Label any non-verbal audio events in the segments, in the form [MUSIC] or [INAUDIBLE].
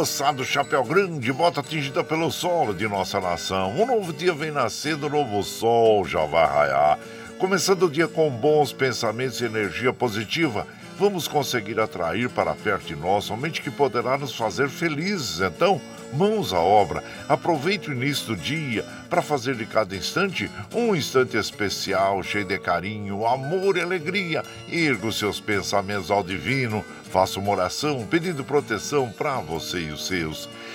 Alô, moçada do Chapéu Grande, bota atingida pelo sol de nossa nação. Um novo dia vem nascendo, um novo sol já vai raiar. Começando o dia com bons pensamentos e energia positiva, vamos conseguir atrair para perto de nós somente que poderá nos fazer felizes. Então, mãos à obra. Aproveite o início do dia para fazer de cada instante um instante especial, cheio de carinho, amor e alegria. Erga os seus pensamentos ao divino, faça uma oração pedindo proteção para você e os seus.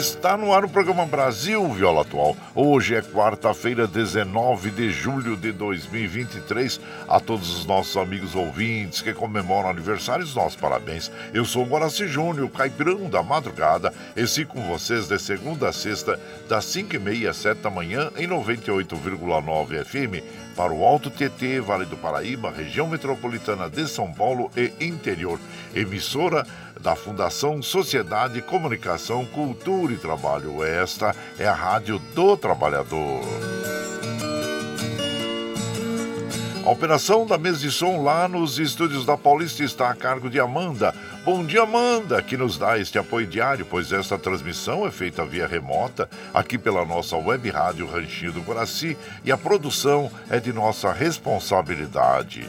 Está no ar o programa Brasil Viola Atual. Hoje é quarta-feira, 19 de julho de 2023. A todos os nossos amigos ouvintes que comemoram aniversários, nossos parabéns. Eu sou o Guaraci Júnior, caipirão da madrugada, e sigo com vocês de segunda a sexta, das 5h30 às 7 da manhã, em 98,9 FM, para o Alto TT, Vale do Paraíba, região metropolitana de São Paulo e interior. Emissora da Fundação Sociedade, Comunicação, Cultura e Trabalho. Esta é a Rádio do Trabalhador. A operação da mesa de som lá nos estúdios da Paulista está a cargo de Amanda. Bom dia, Amanda, que nos dá este apoio diário, pois esta transmissão é feita via remota aqui pela nossa web rádio Ranchinho do Guaraci e a produção é de nossa responsabilidade.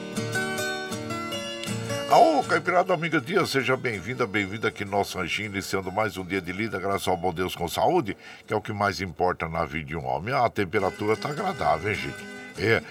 Ô, Caipirada Amiga Dia, seja bem-vinda, bem-vinda aqui no nosso ranchinho, iniciando mais um dia de lida, graças ao bom Deus com saúde, que é o que mais importa na vida de um homem. Ah, a temperatura tá agradável, hein, gente? É,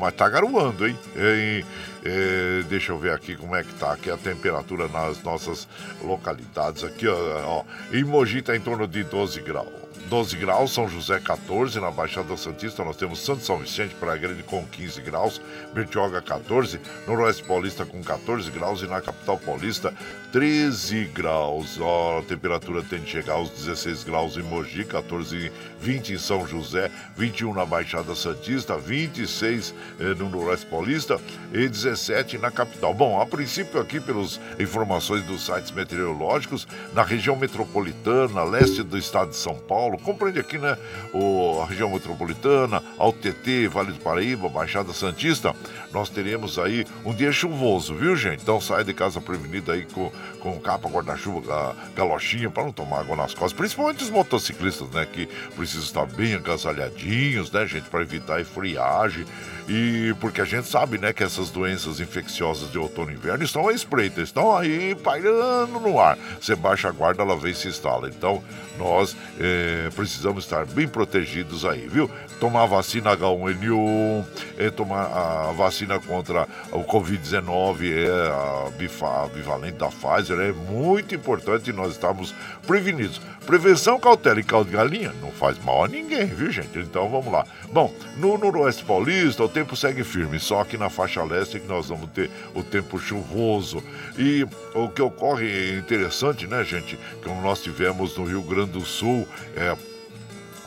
mas tá garoando, hein? É, é, deixa eu ver aqui como é que tá aqui a temperatura nas nossas localidades. Aqui, ó, ó em Mogi tá em torno de 12 graus. 12 graus, São José 14, na Baixada Santista nós temos Santo São Vicente, Praia Grande com 15 graus, Bertioga 14, Noroeste Paulista com 14 graus e na capital paulista 13 graus. Ó, a temperatura tende a chegar aos 16 graus em Mogi, 14, 20 em São José, 21 na Baixada Santista, 26 eh, no Noroeste Paulista e 17 na capital. Bom, a princípio aqui pelas informações dos sites meteorológicos, na região metropolitana, leste do estado de São Paulo, compreende aqui, né, o, a região metropolitana, TT, Vale do Paraíba, Baixada Santista, nós teremos aí um dia chuvoso, viu, gente? Então sai de casa prevenido aí com com capa, guarda-chuva, galochinha, para não tomar água nas costas. Principalmente os motociclistas, né? Que precisam estar bem agasalhadinhos, né, gente? Para evitar friagem. E porque a gente sabe, né, que essas doenças infecciosas de outono e inverno estão à espreita, estão aí pairando no ar. Você baixa a guarda, ela vem e se instala. Então, nós é, precisamos estar bem protegidos aí, viu? Tomar a vacina H1N1, é, tomar a vacina contra o Covid-19, é, a, bifa, a bivalente da é muito importante nós estarmos prevenidos. Prevenção, cautela e caldo de galinha não faz mal a ninguém, viu, gente? Então, vamos lá. Bom, no Noroeste Paulista, o tempo segue firme, só que na faixa leste é que nós vamos ter o tempo chuvoso. E o que ocorre é interessante, né, gente? Como nós tivemos no Rio Grande do Sul, é,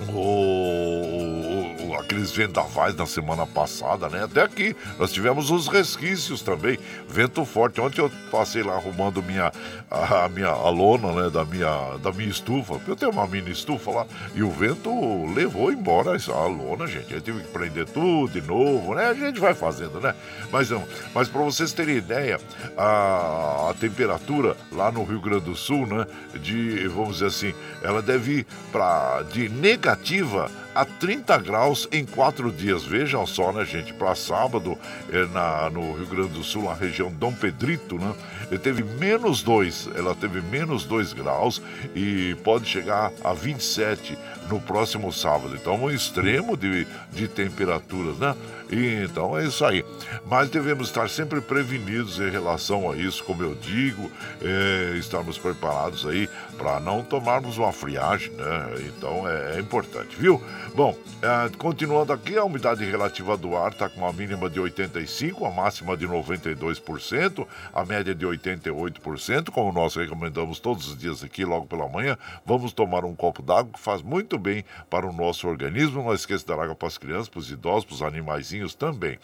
o, aqueles vendavais na semana passada, né? Até aqui nós tivemos os resquícios também, vento forte. Ontem eu passei lá arrumando minha, a, minha a lona, né? Da minha, da minha estufa, eu tenho uma mini estufa lá, e o vento levou embora a lona, gente. Eu tive que prender tudo de novo, né? A gente vai fazendo, né? Mas não, mas para vocês terem ideia, a, a temperatura lá no Rio Grande do Sul, né? De, vamos dizer assim, ela deve ir para de negativa a 30 graus em quatro dias. Vejam só, né, gente? Para sábado, é, na, no Rio Grande do Sul, na região Dom Pedrito, né? Ele teve menos 2, ela teve menos 2 graus e pode chegar a 27 no próximo sábado. Então, um extremo de, de temperaturas, né? E, então é isso aí. Mas devemos estar sempre prevenidos em relação a isso, como eu digo, é, estarmos preparados aí para não tomarmos uma friagem, né? Então é, é importante, viu? Bom, é, continuando aqui, a umidade relativa do ar está com uma mínima de 85%, a máxima de 92%, a média de 88%, como nós recomendamos todos os dias aqui, logo pela manhã. Vamos tomar um copo d'água que faz muito bem para o nosso organismo. Não esqueça de dar água para as crianças, para os idosos, para os animaizinhos também.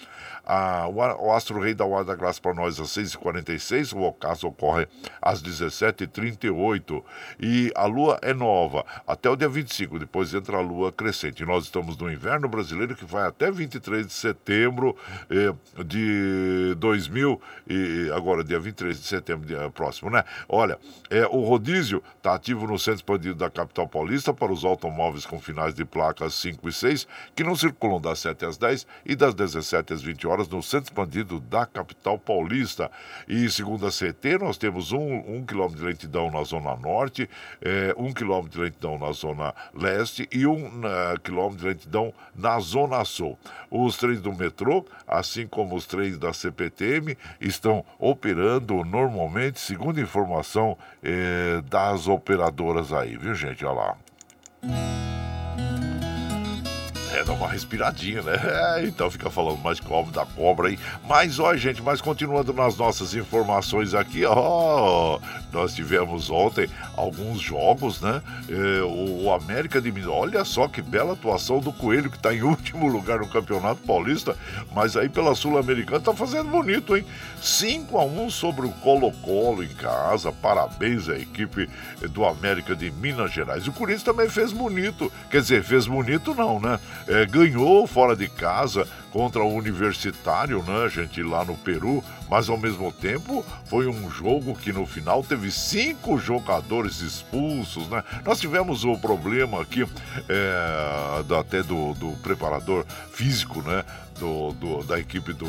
Ah, o, Astro Rei da graça para nós às 6h46, o ocaso ocorre às 17h38 e a lua é nova até o dia 25, depois entra a lua crescente. Nós estamos no inverno brasileiro que vai até 23 de setembro eh, de 2000 e agora dia 23 de setembro dia próximo, né? Olha, é, o rodízio está ativo no centro expandido da capital paulista para os automóveis com finais de placas 5 e 6 que não circulam das 7 às 10 e das 17 às 20 horas no centro expandido da capital paulista. E segundo a CT, nós temos um, um quilômetro de lentidão na zona norte, é, um quilômetro de lentidão na zona leste e um quilômetro de lentidão na zona sul. Os trens do metrô, assim como os trens da CPTM, estão operando normalmente, segundo informação é, das operadoras aí, viu gente? Olha lá. É, dá uma respiradinha, né? [LAUGHS] É, então fica falando mais cobra da cobra aí. Mas, ó, gente, mas continuando nas nossas informações aqui, ó, nós tivemos ontem alguns jogos, né? É, o, o, América de Minas, olha só que bela atuação do Coelho, que tá em [LAUGHS] último lugar no Campeonato Paulista, mas aí pela Sul-Americana tá fazendo bonito, hein? 5 a 1 sobre o Colo-Colo em casa. Parabéns à equipe do América de Minas Gerais. O Corinthians também fez bonito. Quer dizer, fez bonito não, né? É, ganhou fora de casa contra o Universitário, né, gente, lá no Peru, mas ao mesmo tempo foi um jogo que no final teve cinco jogadores expulsos, né? Nós tivemos o problema aqui é, até do, do preparador físico, né? Do, do da equipe do,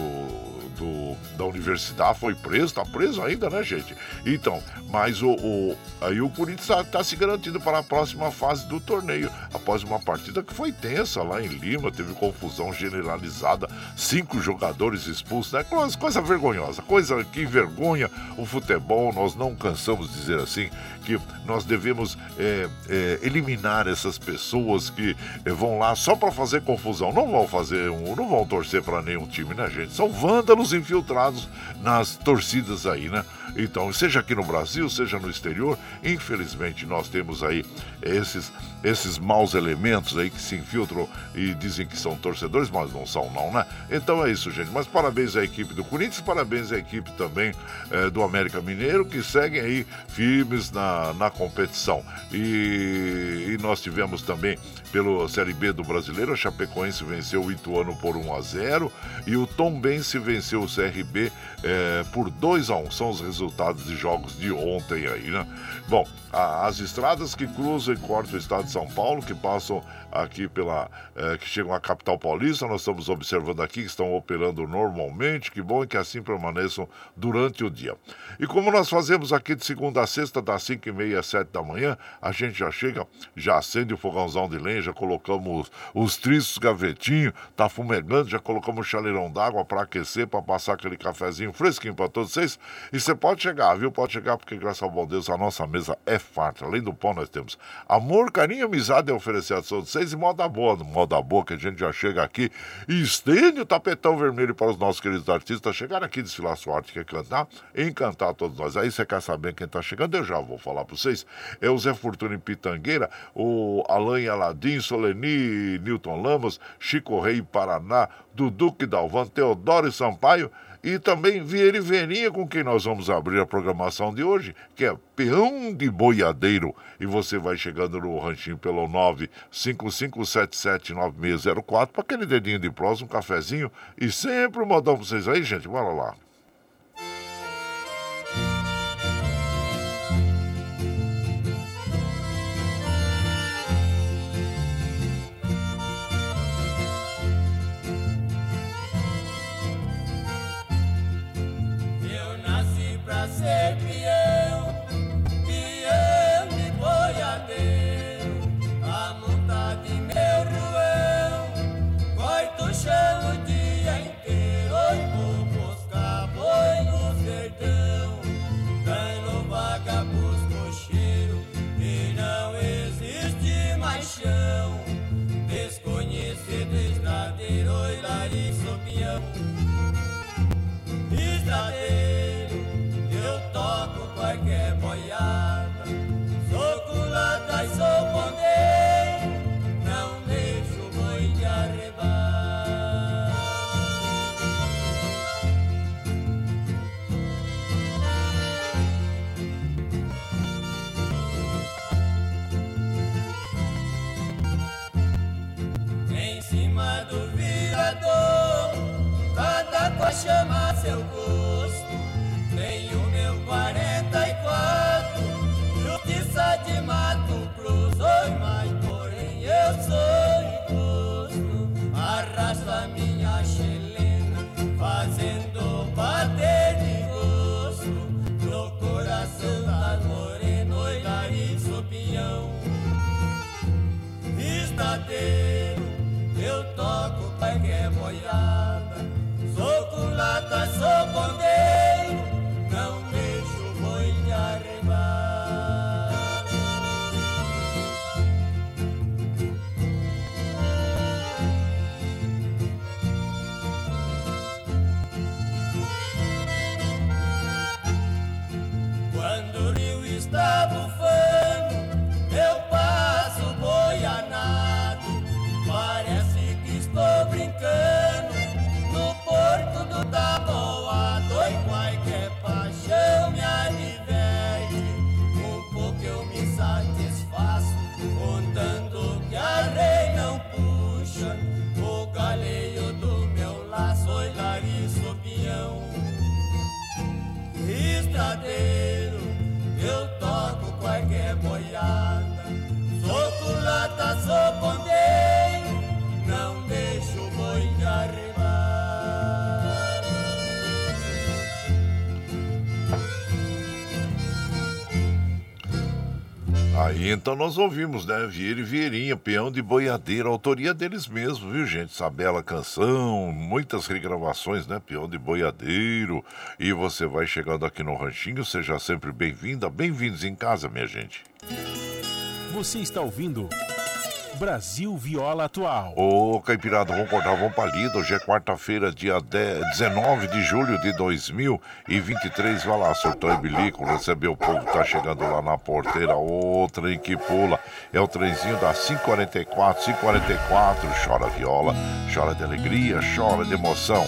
do, da universidade foi preso, está preso ainda, né, gente? Então, mas o, o aí o Corinthians está tá se garantindo para a próxima fase do torneio, após uma partida que foi tensa lá em Lima, teve confusão generalizada, cinco jogadores expulsos, né? Coisa, coisa vergonhosa, coisa que envergonha o futebol, nós não cansamos de dizer assim, que nós devemos é, é, eliminar essas pessoas que é, vão lá só para fazer confusão. Não vão fazer um, não vão para nenhum time, né, gente? São vândalos infiltrados nas torcidas aí, né? Então, seja aqui no Brasil, seja no exterior, infelizmente nós temos aí esses, esses maus elementos aí que se infiltram e dizem que são torcedores, mas não são não, né? Então é isso, gente. Mas parabéns à equipe do Corinthians, parabéns à equipe também é, do América Mineiro, que seguem aí firmes na, na competição. E, e nós tivemos também pelo Série B do Brasileiro, a Chapecoense venceu o Ituano por 1 a 0 e o Tombense venceu o CRB é, por 2 a 1 São os resultados de jogos de ontem aí, né? Bom, a, as estradas que cruzam e cortam o estado de São Paulo, que passam aqui pela. É, que chegam à capital paulista, nós estamos observando aqui que estão operando normalmente. Que bom é que assim permaneçam durante o dia. E como nós fazemos aqui de segunda a sexta, das 5 e meia às 7 da manhã, a gente já chega, já acende o fogãozão de lenha, já colocamos os, os tristos gavetinho, tá fumegando, já colocamos o chaleirão d'água para aquecer, para passar aquele cafezinho fresquinho para todos vocês. E você pode chegar, viu? Pode chegar, porque graças ao bom Deus a nossa mesa é farta. Além do pão, nós temos amor, carinho e amizade a oferecer a todos vocês e moda boa, moda boa que a gente já chega aqui e estende o tapetão vermelho para os nossos queridos artistas chegar aqui, desfilar sua arte, quer cantar, encantar todos nós. Aí você quer saber quem está chegando? Eu já vou falar para vocês. É o Zé Fortuna em Pitangueira, o Alain Aladim, Soleni, Newton Lamos, Chico Rei Paraná, Duduque Dalvan, Teodoro Sampaio e também Vieira e Verinha, com quem nós vamos abrir a programação de hoje, que é Peão de Boiadeiro. E você vai chegando no ranchinho pelo 955779604 para aquele dedinho de prosa, um cafezinho e sempre um modão pra vocês aí, gente. Bora lá. Então nós ouvimos, né? Vieira e Vieirinha, peão de boiadeira, autoria deles mesmo, viu, gente? Essa bela canção, muitas regravações, né? Peão de boiadeiro. E você vai chegando aqui no Ranchinho, seja sempre bem-vinda, bem-vindos em casa, minha gente. Você está ouvindo. Brasil Viola Atual. Ô, Caipirada, vamos cortar, vamos pra lida. Hoje é quarta-feira, dia 10, 19 de julho de 2023. Vai lá, surtou e bilico, recebeu o povo tá chegando lá na porteira. Ô, trem que pula. É o trenzinho da 544, 544. Chora viola, chora de alegria, chora de emoção.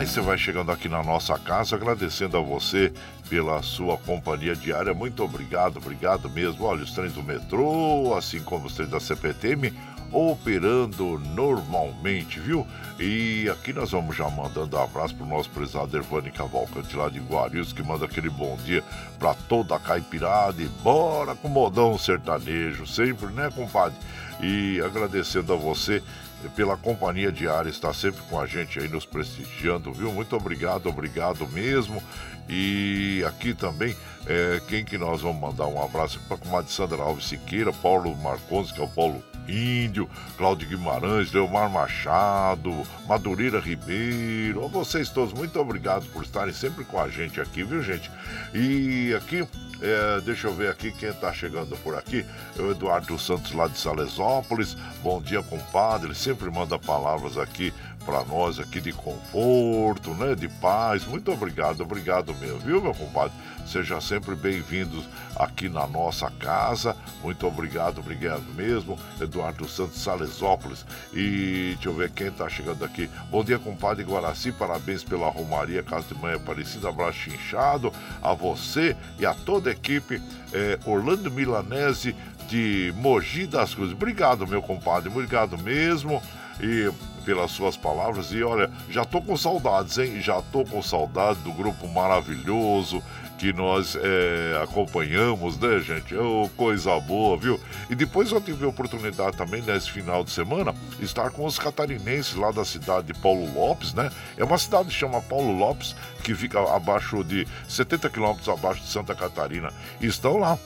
Aí você vai chegando aqui na nossa casa, agradecendo a você pela sua companhia diária. Muito obrigado, obrigado mesmo. Olha, os trens do metrô, assim como os trens da CPTM, operando normalmente, viu? E aqui nós vamos já mandando um abraço pro nosso prezado Ervani Cavalcante lá de Guarulhos, que manda aquele bom dia para toda a caipirada e bora com modão sertanejo, sempre, né, compadre? E agradecendo a você pela companhia diária, está sempre com a gente aí nos prestigiando, viu? Muito obrigado, obrigado mesmo. E aqui também, é, quem que nós vamos mandar um abraço para a comadre Sandra Alves Siqueira, Paulo Marcondes, que é o Paulo Índio, Cláudio Guimarães, Leomar Machado, Madureira Ribeiro, vocês todos, muito obrigado por estarem sempre com a gente aqui, viu gente? E aqui é, deixa eu ver aqui quem está chegando por aqui. É o Eduardo Santos, lá de Salesópolis. Bom dia, compadre. Ele sempre manda palavras aqui para nós aqui de conforto, né, de paz. Muito obrigado, obrigado mesmo, viu, meu compadre? Seja sempre bem-vindos aqui na nossa casa. Muito obrigado, obrigado mesmo. Eduardo Santos Salesópolis. E deixa eu ver quem está chegando aqui. Bom dia, compadre Guaraci. Parabéns pela Romaria Casa de Mãe Aparecida. Abraço inchado a você e a toda a equipe. É, Orlando Milanese de Mogi das Cruzes. Obrigado, meu compadre. Obrigado mesmo. E pelas suas palavras. E olha, já tô com saudades, hein? Já tô com saudades do grupo maravilhoso que nós é, acompanhamos, né, gente? Oh, coisa boa, viu? E depois eu tive a oportunidade também, nesse final de semana, estar com os catarinenses lá da cidade de Paulo Lopes, né? É uma cidade que chama Paulo Lopes, que fica abaixo de 70 quilômetros abaixo de Santa Catarina. E estão lá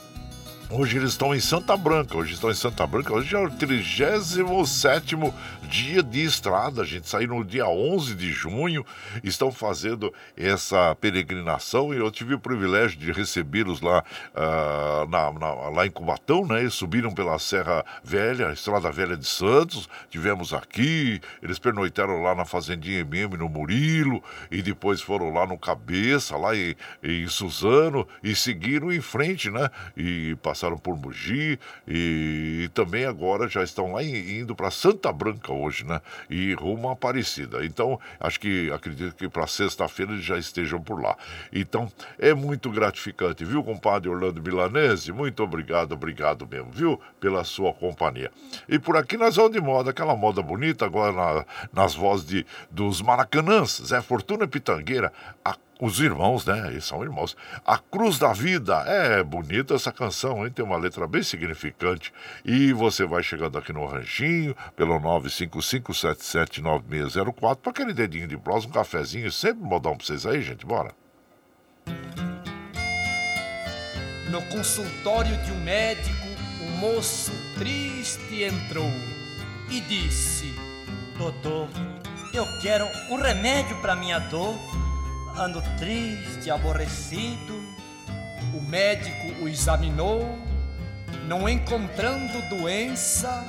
Hoje eles estão em Santa Branca, hoje estão em Santa Branca, hoje é o 37 dia de estrada, a gente saiu no dia 11 de junho, estão fazendo essa peregrinação e eu tive o privilégio de recebê-los lá, uh, na, na, lá em Cubatão, né? Eles subiram pela Serra Velha, Estrada Velha de Santos, tivemos aqui, eles pernoitaram lá na Fazendinha MM, no Murilo, e depois foram lá no Cabeça, lá em, em Suzano, e seguiram em frente, né? E passaram passaram por Mogi e, também agora já estão lá indo para Santa Branca hoje, né? E rumo a Aparecida. Então, acho que acredito que para sexta-feira eles já estejam por lá. Então, é muito gratificante, viu, compadre Orlando Milanese? Muito obrigado, obrigado mesmo, viu, pela sua companhia. E por aqui nós vamos de moda, aquela moda bonita, agora na, nas vozes de, dos Maracanãs, Zé Fortuna Pitangueira, a os irmãos, né? Eles são irmãos. A Cruz da Vida. É bonita essa canção, hein? Tem uma letra bem significante. E você vai chegando aqui no Ranchinho, pelo 955779604, para aquele dedinho de prosa, um cafezinho. Sempre modão pra vocês aí, gente. Bora. No consultório de um médico, o moço triste entrou e disse: Doutor, eu quero um remédio para minha dor ando triste, aborrecido. O médico o examinou, não encontrando doença,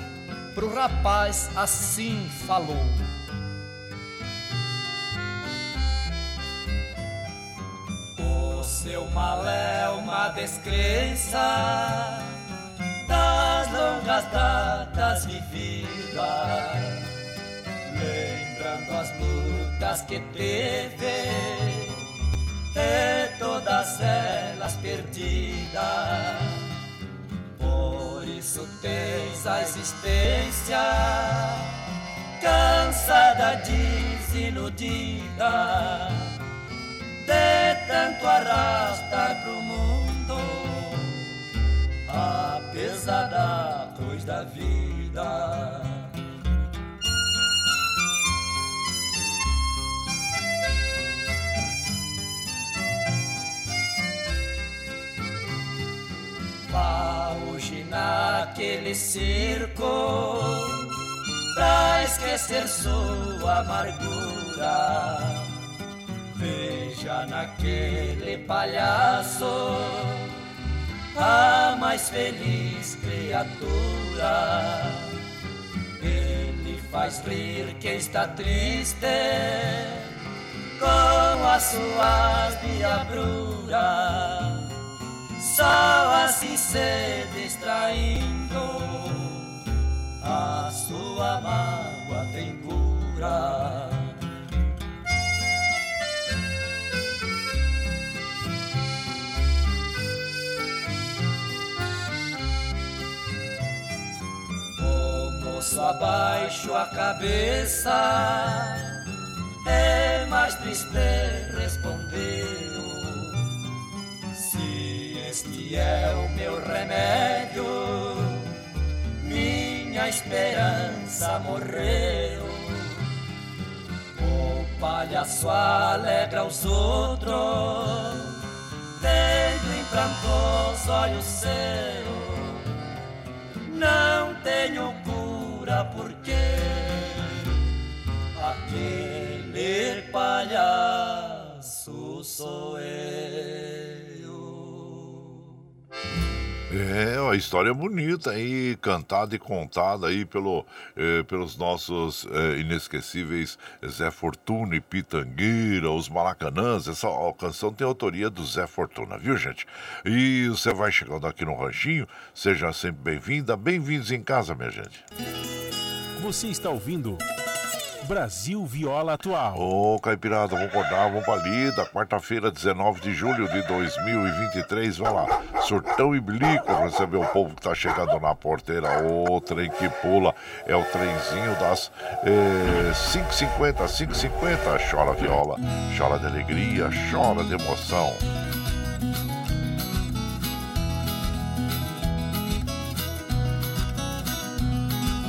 pro rapaz assim falou. O seu mal é uma descrença das longas datas vividas, lembrando as lutas que teve e todas elas perdidas. Por isso tens a existência cansada, desiludida, de tanto arrastar pro mundo a pesada cruz da vida. Naquele circo pra esquecer sua amargura. Veja naquele palhaço a mais feliz criatura. Ele faz rir quem está triste com as suas diabruras só assim se distraindo, a sua mágoa tem cura. O moço abaixo a cabeça, é mais triste responder este é o meu remédio. Minha esperança morreu. O palhaço alegra os outros, tendo em prantos olhos seus. Não tenho cura porque aquele palhaço sou eu. É, uma história bonita aí, cantada e contada aí pelo, eh, pelos nossos eh, inesquecíveis Zé Fortuna e Pitangueira, os Maracanãs. Essa ó, canção tem autoria do Zé Fortuna, viu, gente? E você vai chegando aqui no Ranchinho, seja sempre bem-vinda, bem-vindos em casa, minha gente. Você está ouvindo. Brasil Viola Atual. Ô, Caipirada, vamos acordar, vamos pra lida. Quarta-feira, 19 de julho de 2023. Vamos lá. Surtão e Blico receber o povo que tá chegando na porteira. Ô, trem que pula. É o trenzinho das é, 5h50, 5h50. Chora viola, chora de alegria, chora de emoção.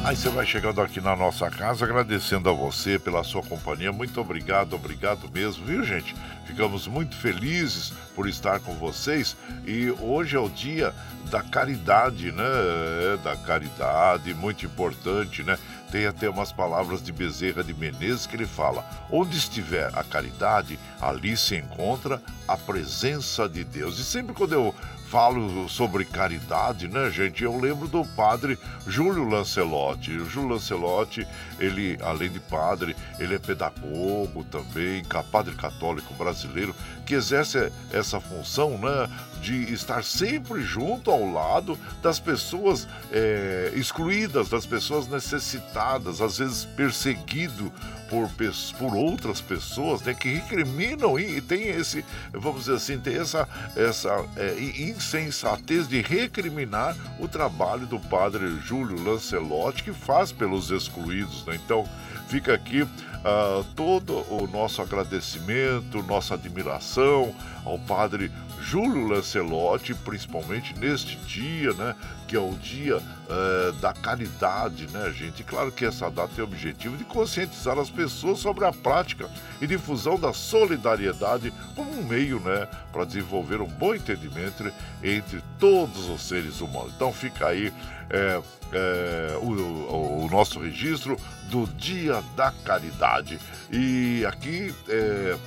Aí você vai chegando aqui na nossa casa, agradecendo a você pela sua companhia. Muito obrigado, obrigado mesmo, viu, gente? Ficamos muito felizes por estar com vocês e hoje é o dia da caridade, né? É, da caridade, muito importante, né? Tem até umas palavras de Bezerra de Menezes que ele fala: onde estiver a caridade, ali se encontra a presença de Deus. E sempre quando eu falo sobre caridade, né, gente? Eu lembro do padre Júlio Lancelotti. O Júlio Lancelotti, ele, além de padre, ele é pedagogo também, padre católico brasileiro, que exerce essa função, né, de estar sempre junto ao lado das pessoas é, excluídas, das pessoas necessitadas, às vezes perseguido por, por outras pessoas, né, que recriminam e, e tem esse, vamos dizer assim, tem essa, essa é, insensatez de recriminar o trabalho do padre Júlio Lancelotti, que faz pelos excluídos. Né? Então, fica aqui uh, todo o nosso agradecimento, nossa admiração ao padre Júlio Lancelotti, principalmente neste dia, né? Que é o dia uh, da caridade, né, gente? E claro que essa data tem o objetivo de conscientizar as pessoas sobre a prática e difusão da solidariedade como um meio, né, para desenvolver um bom entendimento entre todos os seres humanos. Então fica aí é, é, o, o, nosso registro do Dia da Caridade. E aqui é,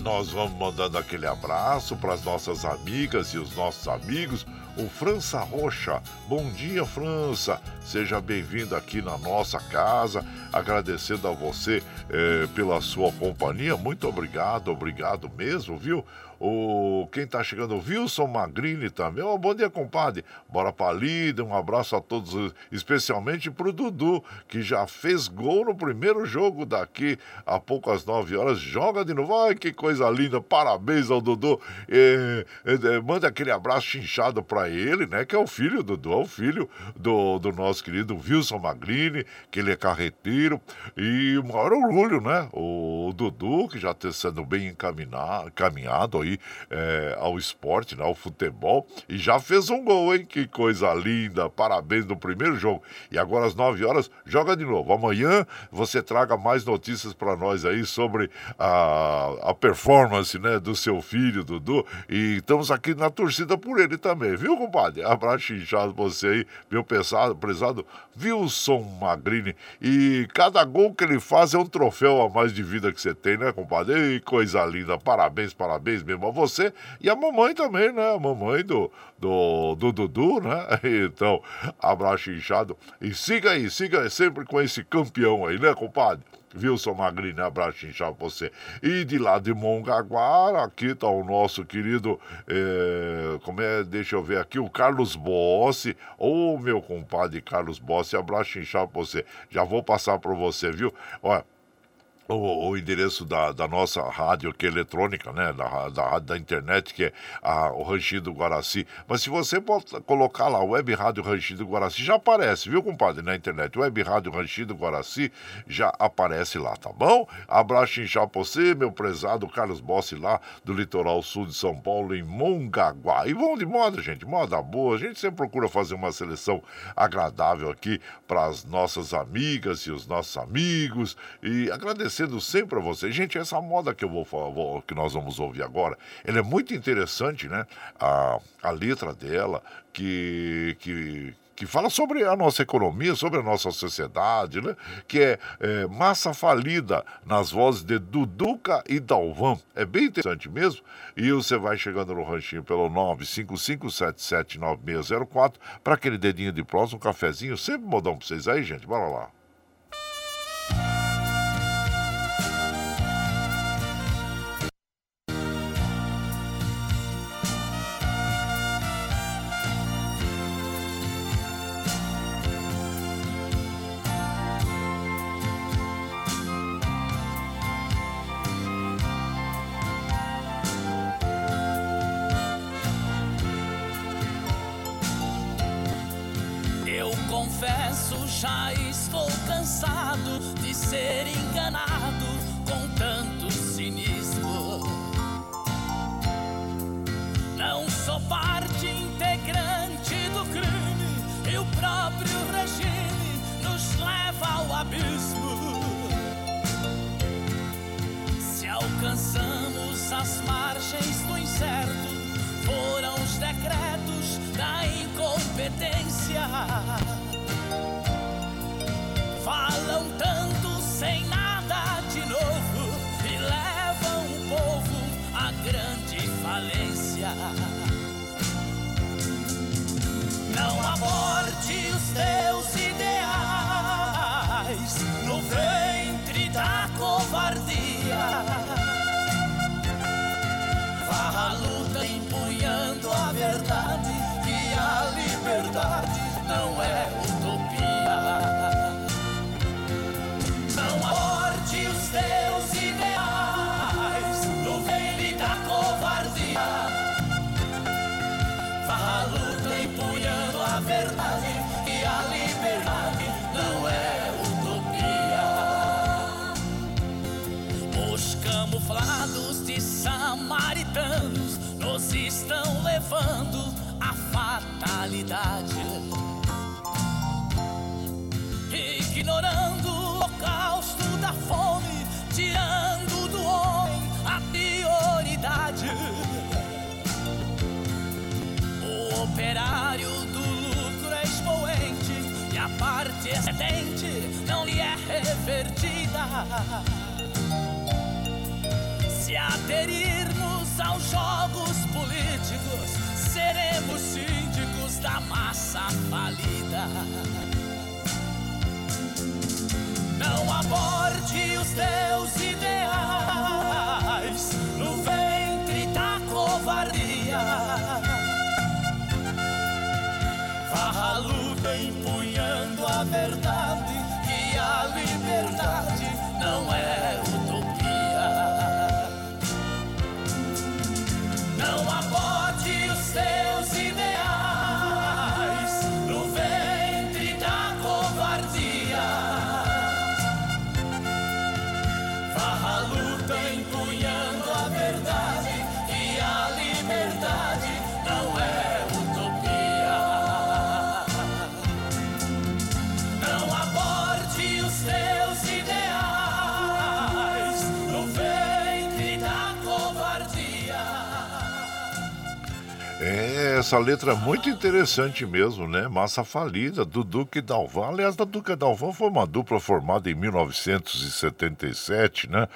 nós vamos mandando aquele abraço para as nossas amigas e os nossos amigos. O França Rocha. Bom dia, França. Seja bem-vindo aqui na nossa casa. Agradecendo a você eh, pela sua companhia. Muito obrigado, obrigado mesmo, viu? O, quem tá chegando, o Wilson Magrini também. Oh, bom dia, compadre. Bora pra lida. Um abraço a todos, especialmente pro Dudu, que já fez gol no primeiro jogo daqui a poucas nove horas. Joga de novo. Ai, que coisa linda. Parabéns ao Dudu. É, é, manda aquele abraço chinchado pra ele, né? Que é o filho Dudu, é o filho do, do nosso querido Wilson Magrini, que ele é carreteiro. E o maior orgulho, né? O Dudu, que já está sendo bem encaminhado, encaminhado aí aí é, ao esporte, né, ao futebol, e já fez um gol, hein? Que coisa linda! Parabéns no primeiro jogo. E agora às 9 horas, joga de novo. Amanhã você traga mais notícias para nós aí sobre a, a performance né, do seu filho, Dudu. E estamos aqui na torcida por ele também, viu, compadre? Abraço inchado você aí, meu pesado, prezado Wilson Magrini. E cada gol que ele faz é um troféu a mais de vida que você tem, né, compadre? Ei, coisa linda. Parabéns, parabéns mesmo a você e a mamãe também, né? A mamãe do, do, do Dudu, né? [LAUGHS] Então, abraço inchado. E siga aí, siga sempre com esse campeão aí, né, compadre? Wilson Magrini, abraço inchado pra você. E de lá de Mongaguara, aqui tá o nosso querido, é, como é, deixa eu ver aqui, o Carlos Bossi. Ô, meu compadre Carlos Bossi, abraço inchado pra você. Já vou passar pra você, viu? Olha, o, o, endereço da, da, nossa rádio que é eletrônica, né? Da, da, da internet, que é a, o Ranchinho do Guaraci. Mas se você colocar lá, Web Rádio Ranchinho do Guaraci, já aparece, viu, compadre, na internet. Web Rádio Ranchinho do Guaraci já aparece lá, tá bom? Abraço inchado pra você, meu prezado Carlos Bossi lá do litoral sul de São Paulo, em Mongaguá. E vamos de moda, gente, moda boa. A gente sempre procura fazer uma seleção agradável aqui para as nossas amigas e os nossos amigos. E agradecer sempre a você. Gente, essa moda que eu vou, vou que nós vamos ouvir agora, ela é muito interessante, né? A, a letra dela, que, que que fala sobre a nossa economia, sobre a nossa sociedade, né? Que é, é, Massa Falida, nas vozes de Duduca e Dalvan. É bem interessante mesmo. E você vai chegando no ranchinho pelo 955779604 para aquele dedinho de próximo, um cafezinho, sempre modão para vocês aí, gente. Bora lá. tarde, não é essa letra é muito interessante mesmo, né? Massa falida, do Duque Dalvan. Aliás, a Duque Dalvan foi uma dupla formada em 1977, né?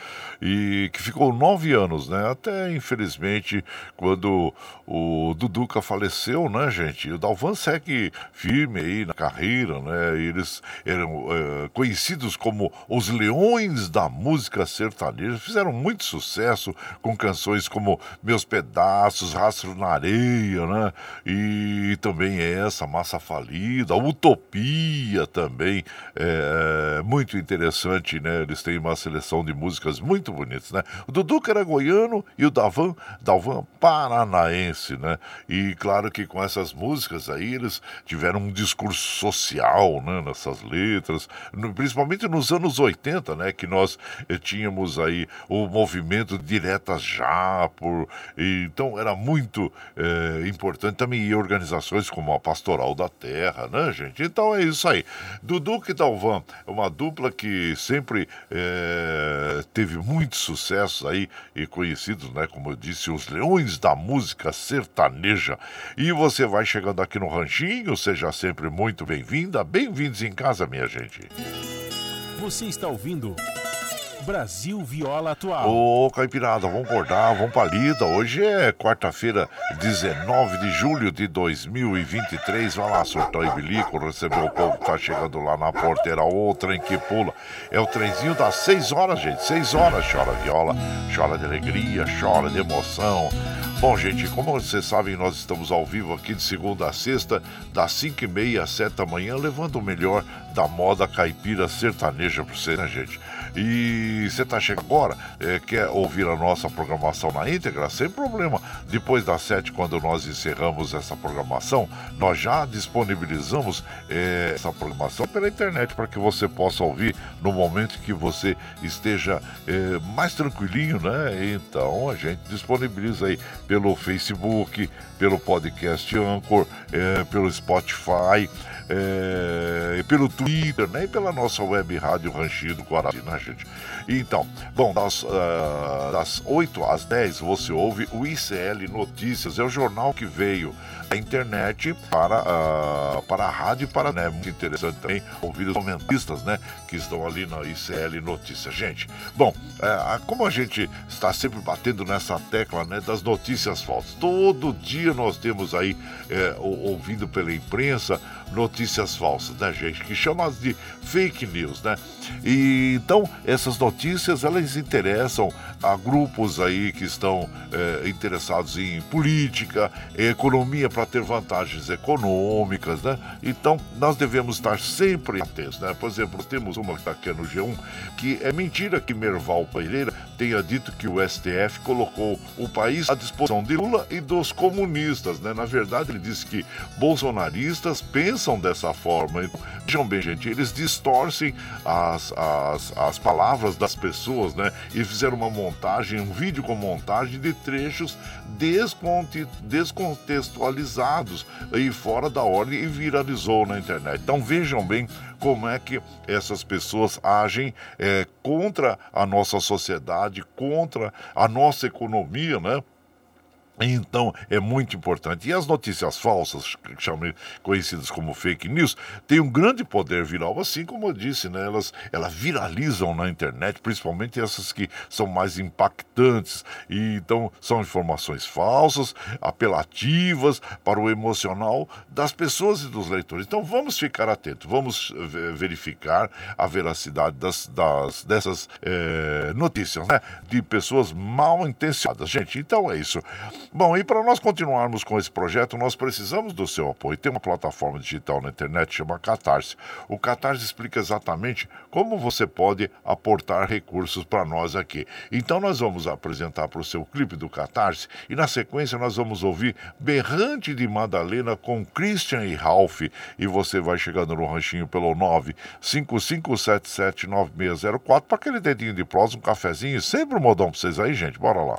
E que ficou nove anos, né? Até, infelizmente, quando o Duduca faleceu, né, gente? E o Dalvan segue firme aí na carreira, né? Eles eram é, conhecidos como os leões da música sertaneja. Fizeram muito sucesso com canções como Meus Pedaços, Rastro na Areia, né? E também essa, Massa Falida, Utopia também, é muito interessante, né? Eles têm uma seleção de músicas muito bonitas, né? O Dudu era goiano e o Davan, Dalvan paranaense, né? E claro que com essas músicas aí eles tiveram um discurso social, né? Nessas letras, principalmente nos anos 80, né? Que nós eh, tínhamos aí o movimento Diretas Já, por, então era muito eh, é, importante também e organizações como a Pastoral da Terra, né, gente? Então é isso aí. Dudu e Dalvan é uma dupla que sempre é, teve muito sucesso aí e conhecidos, né, como eu disse, os leões da música sertaneja. E você vai chegando aqui no Ranchinho, seja sempre muito bem-vinda, bem-vindos em casa, minha gente. Você está ouvindo Brasil Viola Atual. Ô, Caipirada, vamos acordar, vamos pra lida. Hoje é quarta-feira, 19 de julho de 2023. Vai lá, surtão e bilico, recebeu o povo que tá chegando lá na porteira. Ô, trem que pula. É o trenzinho das 6 horas, gente. 6 horas. Chora viola, chora de alegria, chora de emoção. Bom, gente, como vocês sabem, nós estamos ao vivo aqui de segunda a sexta, das 5 e meia às 7 da manhã, levando o melhor da moda caipira sertaneja pra você, né, gente? E você está chegando agora, é, quer ouvir a nossa programação na íntegra? Sem problema. Depois das sete, quando nós encerramos essa programação, nós já disponibilizamos é, essa programação pela internet para que você possa ouvir no momento que você esteja é, mais tranquilinho, né? Então a gente disponibiliza aí pelo Facebook, pelo podcast Anchor, é, pelo Spotify é, pelo Twitter, né? E pela nossa web rádio Ranchinho do Guarani, gente? Então, bom, das, uh, das 8 às 10 você ouve o ICL Notícias, é o jornal que veio da internet para, uh, para a rádio e para, né, muito interessante também ouvir os comentaristas, né, que estão ali na ICL Notícias. Gente, bom, uh, como a gente está sempre batendo nessa tecla, né, das notícias falsas, todo dia nós temos aí, uh, ouvindo pela imprensa, notícias falsas, né, gente? Que chama de fake news, né? E então essas notícias elas interessam a grupos aí que estão é, interessados em política, em economia para ter vantagens econômicas, né? Então nós devemos estar sempre atentos, né? Por exemplo, temos uma que está aqui no G1 que é mentira que Merval Pereira tenha dito que o STF colocou o país à disposição de Lula e dos comunistas, né? Na verdade ele disse que bolsonaristas pensam dessa forma. Vejam bem, gente, eles distorcem as, as, as palavras das pessoas, né? E fizeram uma montagem um vídeo com montagem de trechos descontextualizados e fora da ordem e viralizou na internet. Então vejam bem como é que essas pessoas agem é, contra a nossa sociedade, contra a nossa economia, né? Então é muito importante. E as notícias falsas, conhecidas como fake news, têm um grande poder viral, assim como eu disse, né? elas, elas viralizam na internet, principalmente essas que são mais impactantes. E, então são informações falsas, apelativas para o emocional das pessoas e dos leitores. Então vamos ficar atentos, vamos verificar a veracidade das, das dessas é, notícias, né? De pessoas mal intencionadas. Gente, então é isso. Bom, e para nós continuarmos com esse projeto, nós precisamos do seu apoio. Tem uma plataforma digital na internet chama Catarse. O Catarse explica exatamente como você pode aportar recursos para nós aqui. Então nós vamos apresentar para o seu clipe do Catarse e na sequência nós vamos ouvir Berrante de Madalena com Christian e Ralph. E você vai chegando no ranchinho pelo 955779604 para aquele dedinho de prosa, um cafezinho, sempre um modão para vocês aí, gente. Bora lá.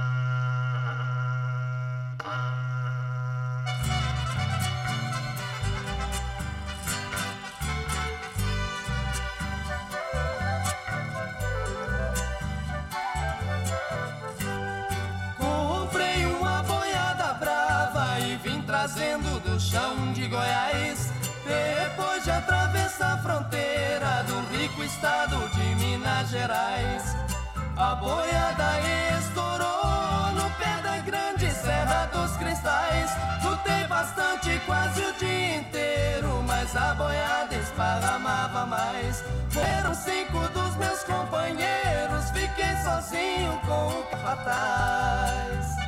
Fronteira do rico estado de Minas Gerais, a boiada estourou no pé da grande Serra dos Cristais. Lutei bastante, quase o dia inteiro, mas a boiada esparramava mais. Foram cinco dos meus companheiros, fiquei sozinho com o capataz.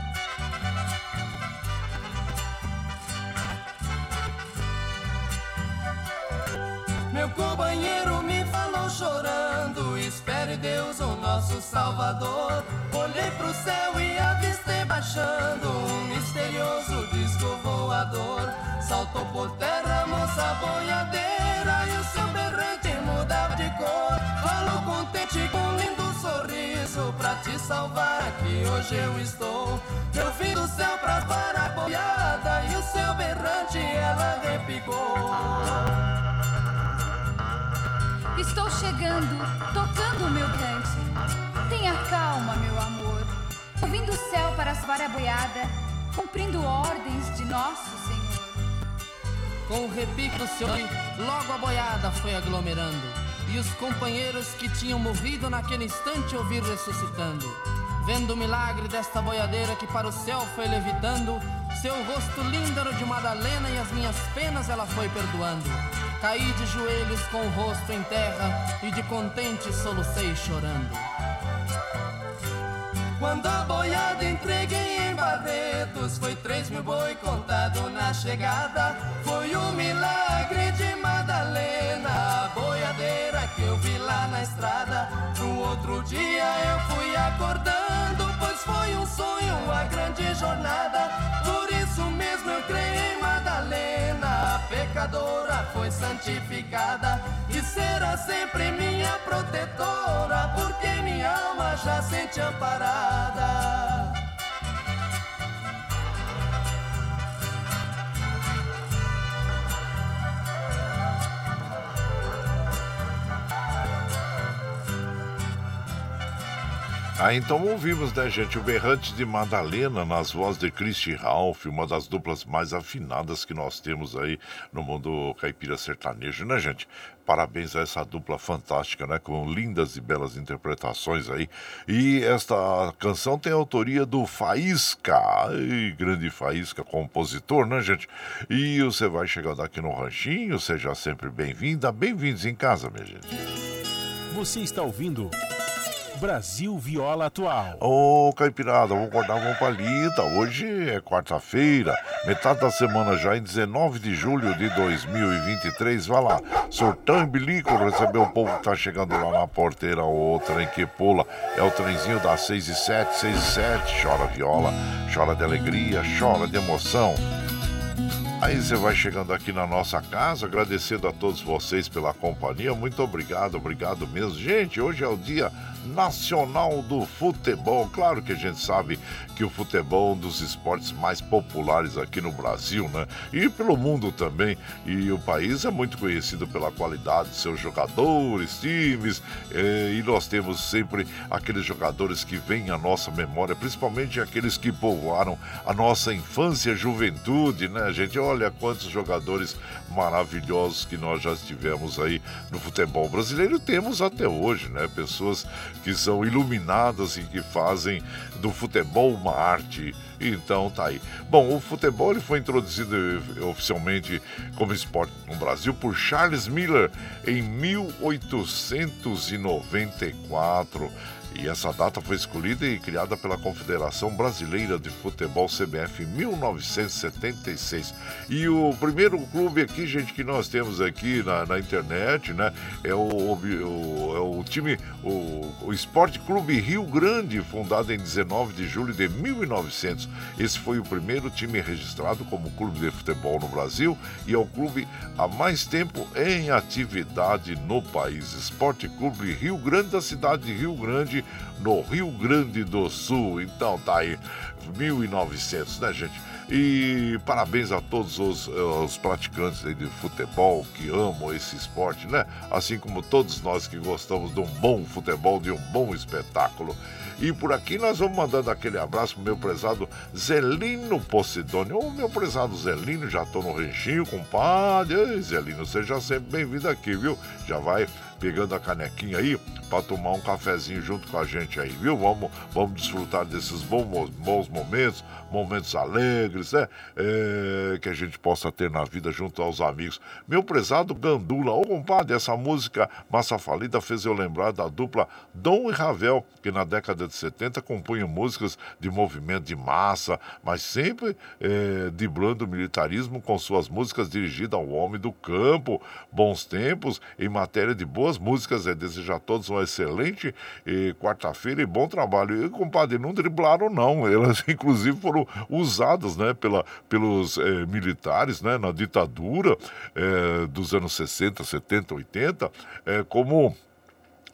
Companheiro me falou chorando: Espere Deus, o nosso Salvador. Olhei pro céu e avistei baixando um misterioso disco voador. Saltou por terra moça boiadeira e o seu berrante mudava de cor. Falou contente com um lindo sorriso pra te salvar. Aqui hoje eu estou. Eu vim do céu pra a boiada e o seu berrante ela repicou. Estou chegando, tocando o meu cante. Tenha calma, meu amor. Ouvindo o céu para salvar a boiada, cumprindo ordens de nosso Senhor. Com o repique do seu logo a boiada foi aglomerando, e os companheiros que tinham morrido naquele instante ouvir ressuscitando. Vendo o milagre desta boiadeira que para o céu foi levitando, seu rosto lindo de Madalena e as minhas penas ela foi perdoando. Caí de joelhos com o rosto em terra e de contente solucei chorando. Quando a boiada entreguei em Barretos, foi três mil boi contado na chegada. Foi um milagre de Madalena, na estrada. No outro dia eu fui acordando, pois foi um sonho, a grande jornada. Por isso mesmo eu creio em Madalena, a pecadora foi santificada e será sempre minha protetora, porque minha alma já sente amparada. Ah, então ouvimos, né, gente, o Berrante de Madalena nas vozes de Christy Ralph, uma das duplas mais afinadas que nós temos aí no mundo caipira sertanejo, né, gente? Parabéns a essa dupla fantástica, né, com lindas e belas interpretações aí. E esta canção tem autoria do Faísca, Ai, grande Faísca, compositor, né, gente? E você vai chegando aqui no Ranchinho, seja sempre bem-vinda, bem-vindos em casa, minha gente. Você está ouvindo. Brasil Viola Atual. Ô, Caipirada, vamos acordar uma palhita. Hoje é quarta-feira, metade da semana já, em 19 de julho de 2023. Vai lá, sortão em bilico, receber o povo que tá chegando lá na porteira. O trem que pula é o trenzinho das 6 e 7, 6 e 7. Chora viola, chora de alegria, chora de emoção. Aí você vai chegando aqui na nossa casa, agradecendo a todos vocês pela companhia. Muito obrigado, obrigado mesmo. Gente, hoje é o dia nacional do futebol. Claro que a gente sabe que o futebol é um dos esportes mais populares aqui no Brasil, né? E pelo mundo também. E o país é muito conhecido pela qualidade de seus jogadores, times. Eh, e nós temos sempre aqueles jogadores que vêm à nossa memória, principalmente aqueles que povoaram a nossa infância juventude, né, gente? Olha quantos jogadores maravilhosos que nós já tivemos aí no futebol brasileiro. Temos até hoje, né? Pessoas que são iluminadas e que fazem do futebol uma arte Então tá aí. Bom, o futebol foi introduzido oficialmente como esporte no Brasil por Charles Miller em 1894. E essa data foi escolhida e criada pela Confederação Brasileira de Futebol CBF em 1976. E o primeiro clube aqui, gente, que nós temos aqui na, na internet, né, é o, o, é o time, o, o Esporte Clube Rio Grande, fundado em 19 de julho de 1900. Esse foi o primeiro time registrado como clube de futebol no Brasil e é o clube há mais tempo em atividade no país. Esporte Clube Rio Grande, da cidade de Rio Grande, no Rio Grande do Sul. Então tá aí, 1900, né, gente? E parabéns a todos os, os praticantes de futebol que amam esse esporte, né? Assim como todos nós que gostamos de um bom futebol, de um bom espetáculo. E por aqui nós vamos mandando aquele abraço pro meu prezado Zelino Posidônio. Ô, meu prezado Zelino, já tô no renchinho, compadre. Ei, Zelino, seja sempre bem-vindo aqui, viu? Já vai pegando a canequinha aí para tomar um cafezinho junto com a gente aí, viu? Vamos, vamos desfrutar desses bons, bons momentos, momentos alegres, né? É, que a gente possa ter na vida junto aos amigos. Meu prezado Gandula, ô compadre, essa música Massa Falida fez eu lembrar da dupla Dom e Ravel, que na década de 70 compunham músicas de movimento de massa, mas sempre é, driblando o militarismo com suas músicas dirigidas ao homem do campo. Bons tempos em matéria de boas músicas. É desejar a todos uma excelente eh, quarta-feira e bom trabalho. E, compadre, não driblaram, não. [LAUGHS] Elas, inclusive, foram usadas né, pela, pelos eh, militares né, na ditadura eh, dos anos 60, 70, 80, como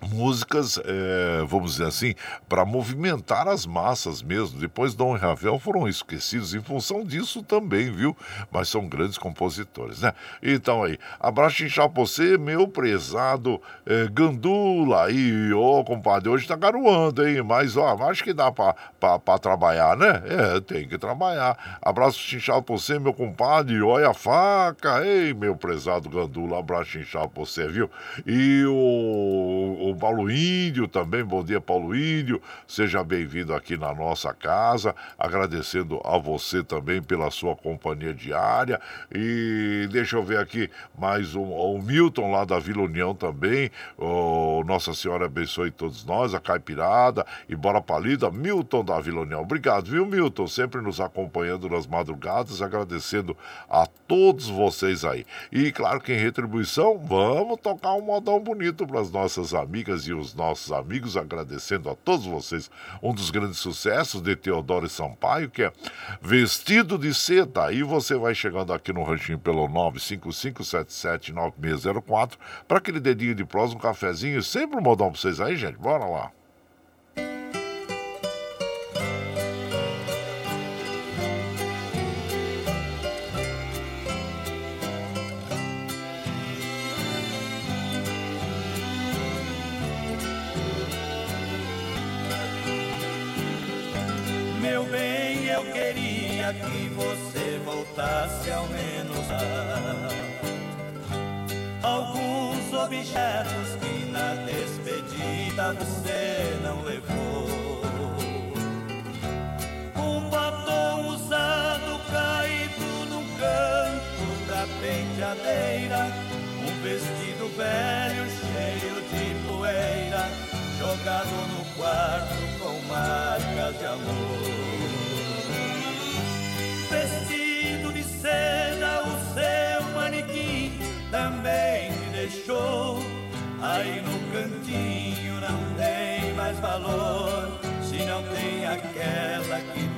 músicas, é, vamos dizer assim, para movimentar as massas mesmo. Depois Dom e Ravel foram esquecidos em função disso também, viu? Mas são grandes compositores, né? Então aí, abraço pra você, meu prezado é, Gandula. E, ô, compadre, hoje tá garoando, hein? Mas, ó, acho que dá pra trabalhar, né? É, tem que trabalhar. Abraço inchado pra você, meu compadre. Olha a faca. Ei, meu prezado Gandula, abraço inchado pra você, viu? E o o Paulo Índio também. Bom dia, Paulo Índio. Seja bem-vindo aqui na nossa casa. Agradecendo a você também pela sua companhia diária. E deixa eu ver aqui mais um, o Milton lá da Vila União também. Oh, Nossa Senhora abençoe todos nós, a Caipirada e Bora Palida. Milton da Vila União. Obrigado, viu, Milton? Sempre nos acompanhando nas madrugadas. Agradecendo a todos vocês aí. E claro que em retribuição, vamos tocar um modão bonito para as nossas amigas amigas e os nossos amigos, agradecendo a todos vocês um dos grandes sucessos de Teodoro Sampaio, que é Vestido de Seda. E você vai chegando aqui no ranchinho pelo 955779604 para aquele dedinho de prosa, um cafezinho, sempre um modão para vocês aí, gente. Bora lá. Objetos que na despedida você não levou. Um batom usado caído no canto da penteadeira, um vestido velho cheio de poeira, jogado no quarto com marcas de amor no cantinho não tem mais valor, se não tem aquela que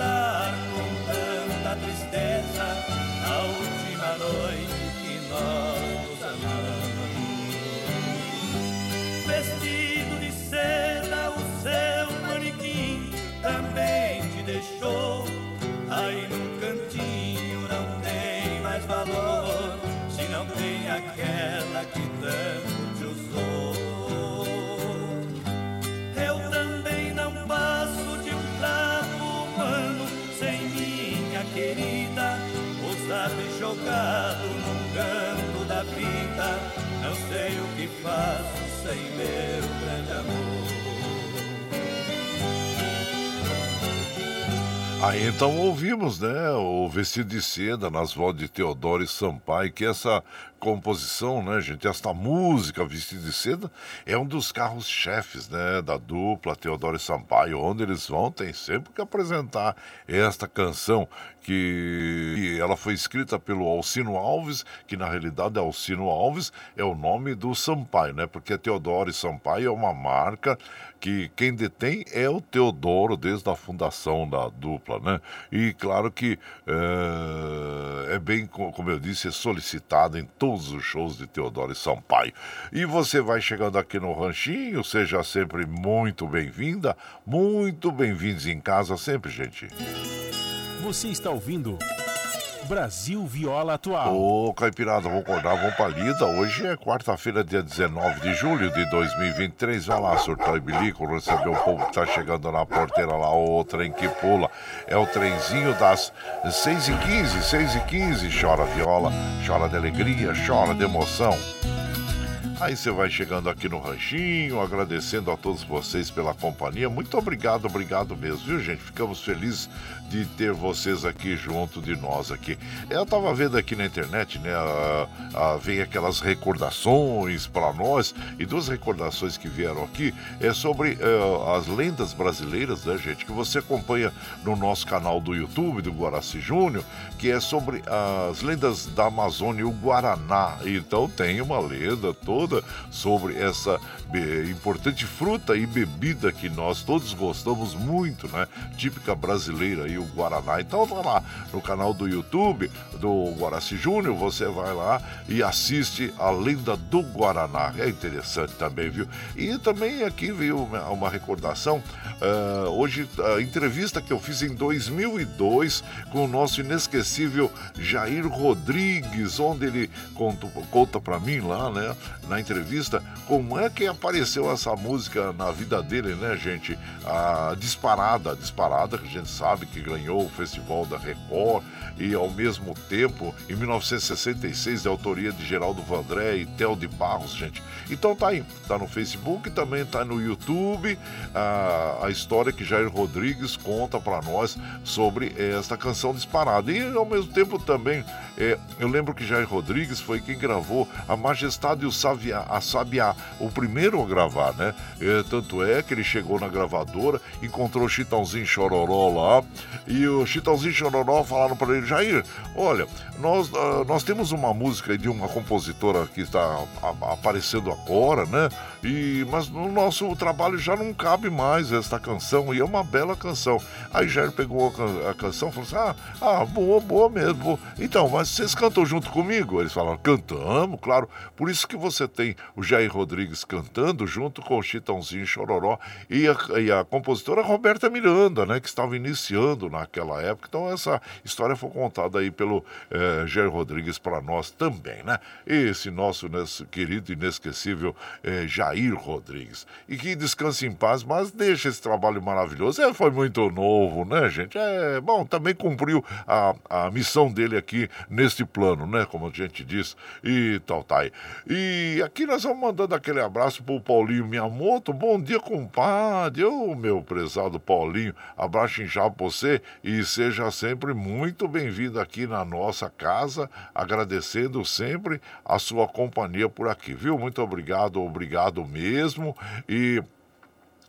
lembrar com tanta tristeza a última noite que nós Aí então ouvimos, né, o Vestido de Seda nas vozes de Teodoro e Sampaio, que essa composição, né, gente, esta música Vestido de Seda é um dos carros-chefes, né, da dupla Teodoro e Sampaio, onde eles vão, tem sempre que apresentar esta canção que, ela foi escrita pelo Alcino Alves, que na realidade é Alcino Alves, é o nome do Sampaio, né, porque Teodoro e Sampaio é uma marca que quem detém é o Teodoro desde a fundação da dupla, né? E claro que é, é bem, como eu disse, é solicitado em todos os shows de Teodoro e Sampaio. E você vai chegando aqui no Ranchinho, seja sempre muito bem-vinda, muito bem-vindos em casa sempre, gente. Você está ouvindo Brasil Viola Atual. Ô, Caipirada, vamos acordar, vamos pra lida. Hoje é quarta-feira, dia 19 de julho de 2023. Vai lá, surtar e bilico, receber o povo que tá chegando na porteira lá, o trem que pula. É o trenzinho das 6h15, 6h15. Chora viola, chora de alegria, chora de emoção. Aí você vai chegando aqui no Ranchinho, agradecendo a todos vocês pela companhia. Muito obrigado, obrigado mesmo, viu, gente? Ficamos felizes de ter vocês aqui junto de nós aqui. Eu tava vendo aqui na internet, né? A, a, vem aquelas recordações para nós, e duas recordações que vieram aqui é sobre uh, as lendas brasileiras, né, gente? Que você acompanha no nosso canal do YouTube, do Guaraci Júnior, que é sobre as lendas da Amazônia e o Guaraná. Então tem uma lenda toda sobre essa importante fruta e bebida que nós todos gostamos muito, né? Típica brasileira aí, o Guaraná. Então vai lá no canal do YouTube do Guaraci Júnior, você vai lá e assiste a lenda do Guaraná. É interessante também, viu? E também aqui veio uma, recordação, uh, hoje a entrevista que eu fiz em 2002 com o nosso inesquecível Jair Rodrigues, onde ele conta, conta para mim lá, né, na entrevista, como é que apareceu essa música na vida dele, né, gente? A Disparada, Disparada, que a gente sabe que ganhou o Festival da Record e ao mesmo tempo, em 1966, de autoria de Geraldo Vandré e Theo de Barros, gente. Então tá aí, tá no Facebook, também tá no YouTube, a, a história que Jair Rodrigues conta para nós sobre esta canção disparada. E ao mesmo tempo também, é, eu lembro que Jair Rodrigues foi quem gravou A Majestade e o Sabiá, a Sabiá, o primeiro a gravar, né? É, tanto é que ele chegou na gravadora, encontrou Chitãozinho Chororó lá, e o Chitãozinho Chororó falaram para ele, Jair, olha, nós, uh, nós temos uma música de uma compositora que está aparecendo agora, né? E, mas no nosso trabalho já não cabe mais esta canção, e é uma bela canção. Aí Jair pegou a, can a canção e falou assim: ah, ah, boa, boa mesmo. Então, mas vocês cantam junto comigo? Eles falaram: cantamos, claro. Por isso que você tem o Jair Rodrigues cantando junto com o Chitãozinho Chororó e a, e a compositora Roberta Miranda, né? Que estava iniciando naquela época. Então, essa história foi contada aí pelo eh, Jair Rodrigues para nós também, né? Esse nosso nesse querido inesquecível eh, Jair Rodrigues. E que descanse em paz, mas deixa esse trabalho maravilhoso. É, foi muito novo, né, gente? É, bom, também cumpriu a, a missão dele aqui neste plano, né? Como a gente diz, e tal, tá aí. E aqui nós vamos mandando aquele abraço pro Paulinho Miyamoto. Bom dia, compadre. Ô, meu prezado Paulinho, abraço inchado pra você e seja sempre muito bem-vindo aqui na nossa casa, agradecendo sempre a sua companhia por aqui, viu? Muito obrigado, obrigado mesmo. E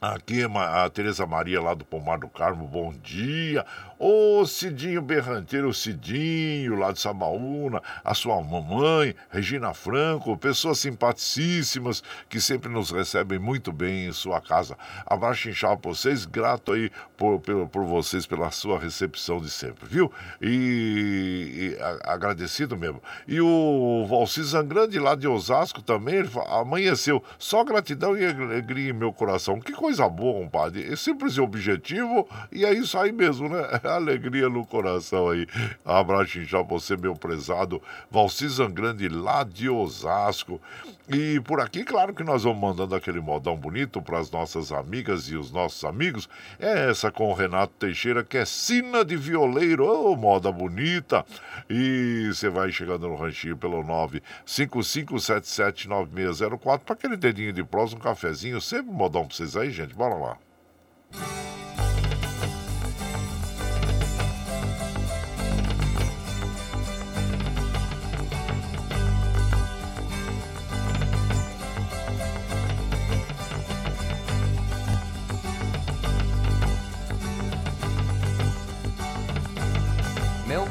Aqui é a Tereza Maria lá do Pomar do Carmo, bom dia. Ô Cidinho Berranteiro, Cidinho lá de Sabaúna, a sua mamãe, Regina Franco, pessoas simpaticíssimas que sempre nos recebem muito bem em sua casa. Abraço inchado pra vocês, grato aí por, por, por, vocês pela sua recepção de sempre, viu? E, e a, agradecido mesmo. E o Valci Zangrande lá de Osasco também, ele amanheceu. Só gratidão e alegria em meu coração. Que coisa boa, compadre. É simples e objetivo e é isso aí mesmo, né? [LAUGHS] alegria no coração aí. Abraço já você, meu prezado Valci Zangrande, lá de Osasco. E por aqui, claro que nós vamos mandando aquele modão bonito para as nossas amigas e os nossos amigos. É essa com o Renato Teixeira, que é sina de violeiro. Ô, oh, moda bonita. E você vai chegando no ranchinho pelo 955779604 para aquele dedinho de prós, um cafezinho. Sempre modão para vocês aí, gente. Bora lá.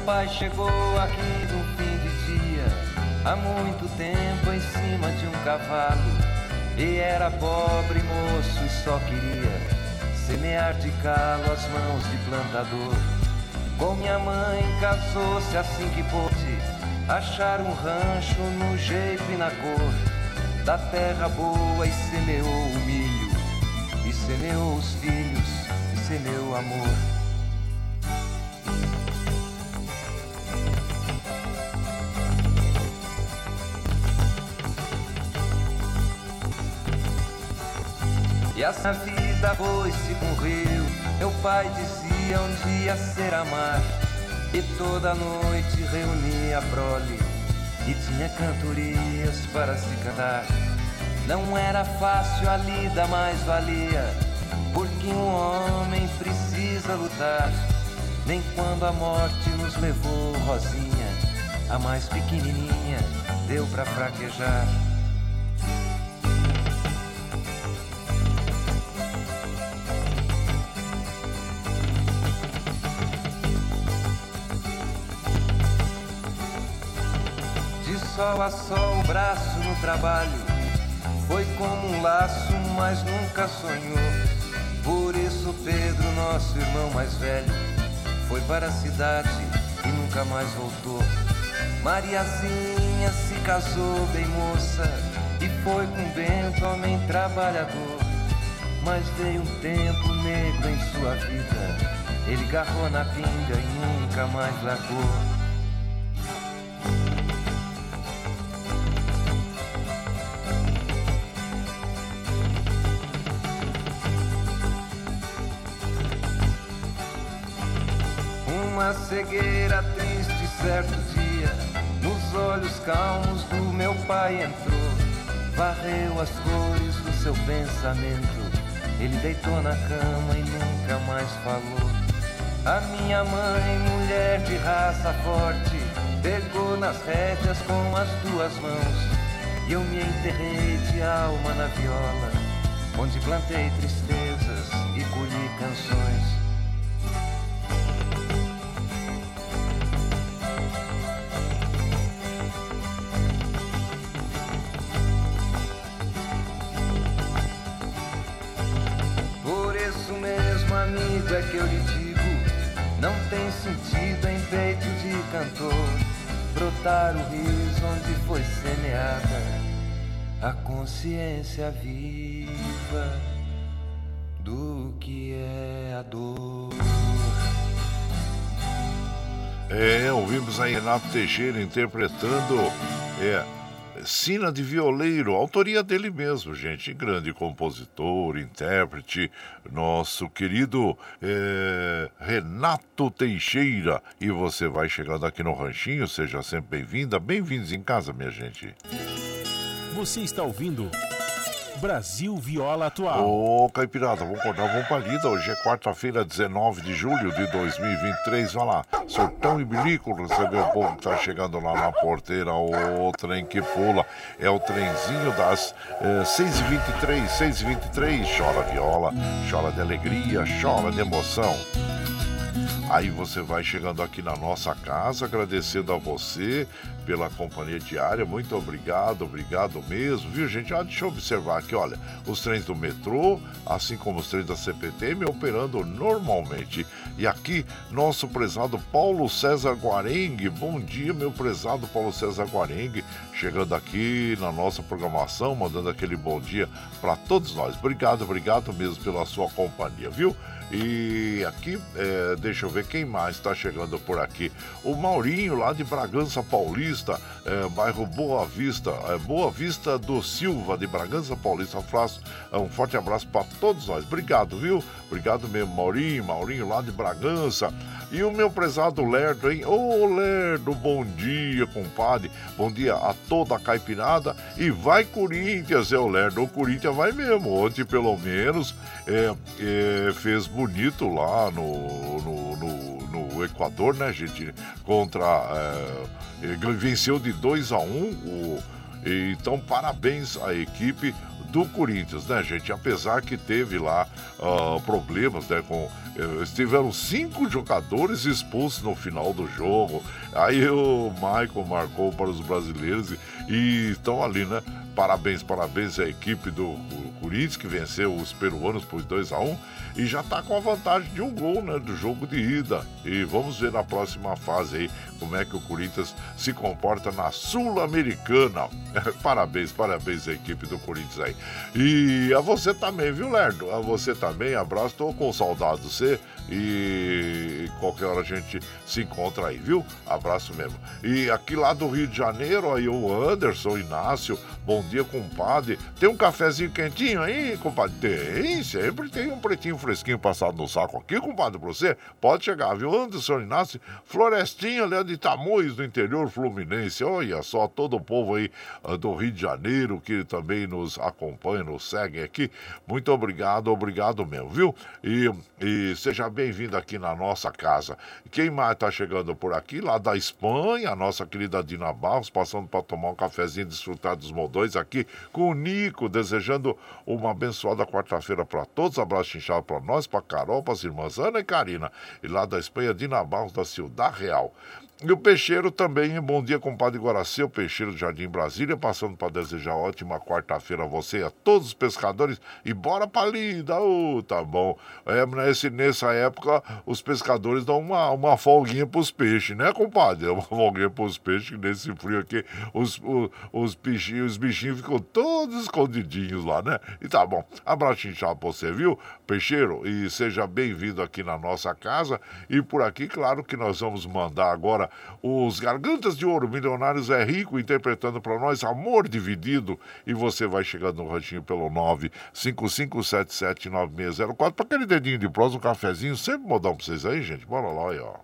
Pai chegou aqui no fim de dia, há muito tempo em cima de um cavalo. E era pobre moço e só queria semear de calo as mãos de plantador. Com minha mãe casou-se assim que pôde achar um rancho no jeito e na cor da terra boa e semeou o milho, e semeou os filhos, e semeou amor. E essa vida foi-se com rio. Meu pai dizia um dia ser amar. E toda noite reunia a prole. E tinha cantorias para se cantar. Não era fácil a lida, mas valia. Porque um homem precisa lutar. Nem quando a morte nos levou, Rosinha, a mais pequenininha, deu pra fraquejar. Sol a sol o braço no trabalho. Foi como um laço, mas nunca sonhou. Por isso Pedro, nosso irmão mais velho, foi para a cidade e nunca mais voltou. Mariazinha se casou bem moça e foi com Bento, homem trabalhador. Mas veio um tempo negro em sua vida. Ele garrou na pinga e nunca mais largou. Uma cegueira triste certo dia Nos olhos calmos do meu pai entrou Varreu as cores do seu pensamento Ele deitou na cama e nunca mais falou. A minha mãe, mulher de raça forte Pegou nas rédeas com as duas mãos E eu me enterrei de alma na viola Onde plantei tristezas e colhi canções que eu lhe digo, não tem sentido em peito de cantor brotar o riso onde foi semeada a consciência viva do que é a dor. É, ouvimos aí Renato Teixeira interpretando é, Sina de Violeiro, autoria dele mesmo, gente, grande compositor, intérprete, nosso querido é, Renato Teixeira. E você vai chegando aqui no Ranchinho, seja sempre bem-vinda, bem-vindos em casa, minha gente. Você está ouvindo Brasil Viola Atual. Ô, Caipirada, vamos acordar, vamos pra lida. Hoje é quarta-feira, 19 de julho de 2023. Vai lá, Sortão e Bilico recebeu o povo que tá chegando lá na porteira. O trem que pula é o trenzinho das eh, 6h23, 6h23. Chora viola, chora de alegria, chora de emoção. Aí você vai chegando aqui na nossa casa, agradecendo a você pela companhia diária. Muito obrigado, obrigado mesmo, viu, gente? Ah, deixa eu observar aqui, olha, os trens do metrô, assim como os trens da CPTM, operando normalmente. E aqui, nosso prezado Paulo César Guarengue. Bom dia, meu prezado Paulo César Guarengue, chegando aqui na nossa programação, mandando aquele bom dia para todos nós. Obrigado, obrigado mesmo pela sua companhia, viu? E aqui, é, deixa eu ver quem mais está chegando por aqui. O Maurinho, lá de Bragança Paulista, é, bairro Boa Vista, é, Boa Vista do Silva, de Bragança Paulista. Um, um forte abraço para todos nós. Obrigado, viu? Obrigado mesmo, Maurinho, Maurinho lá de Bragança. E o meu prezado Lerdo, hein? Ô Lerdo, bom dia, compadre. Bom dia a toda a caipirada. E vai Corinthians, é o Lerdo. O Corinthians vai mesmo. Ontem, pelo menos, é, é, fez bonito lá no, no, no, Equador, né, gente? Contra. É, venceu de 2 a 1 um, então, parabéns à equipe do Corinthians, né, gente? Apesar que teve lá uh, problemas, né, com uh, tiveram cinco jogadores expulsos no final do jogo. Aí o Michael marcou para os brasileiros e, e estão ali, né? Parabéns, parabéns à equipe do Corinthians que venceu os peruanos por 2 a 1 um, e já está com a vantagem de um gol, né, do jogo de ida. E vamos ver na próxima fase aí como é que o Corinthians se comporta na Sul-Americana. [LAUGHS] parabéns, parabéns à equipe do Corinthians aí. E a você também, viu, Lerdo? A você também, abraço, tô com saudade de você e qualquer hora a gente se encontra aí, viu? Abraço mesmo. E aqui lá do Rio de Janeiro, aí o Anderson Inácio, bom dia, compadre. Tem um cafezinho quentinho aí, compadre? Tem, sempre tem um pretinho fresquinho passado no saco aqui, compadre, pra você. Pode chegar, viu? Anderson Inácio, Florestinha, ali de Tamoios, do interior fluminense. Olha só, todo o povo aí uh, do Rio de Janeiro que também nos acompanha, nos segue aqui. Muito obrigado, obrigado mesmo, viu? E, e seja bem-vindo aqui na nossa casa. Quem mais está chegando por aqui? Lá da Espanha, a nossa querida Dina Barros, passando para tomar um cafezinho desfrutar dos modões aqui com o Nico, desejando uma abençoada quarta-feira para todos. Abraço inchado para nós, para Carol, para as irmãs Ana e Karina. E lá da Espanha, Dina Barros, da Ciudad Real. E o Peixeiro também, bom dia, compadre Guaracê, o Peixeiro do Jardim Brasília, passando para desejar ótima quarta-feira a você e a todos os pescadores. E bora pra lida, oh, tá bom. É, nesse, nessa época, os pescadores dão uma, uma folguinha pros peixes, né, compadre? [LAUGHS] Uma folguinha pros peixes, nesse frio aqui, os, os, os, bichinhos, os bichinhos ficam todos escondidinhos lá, né? E tá bom. Abraço inchado pra você, viu, Peixeiro? E seja bem-vindo aqui na nossa casa. E por aqui, claro que nós vamos mandar agora os Gargantas de Ouro, Milionários é Rico, interpretando para nós Amor Dividido. E você vai chegando no ranchinho pelo 955779604 para aquele dedinho de prosa, um cafezinho, sempre modão para vocês aí, gente. Bora lá aí, ó.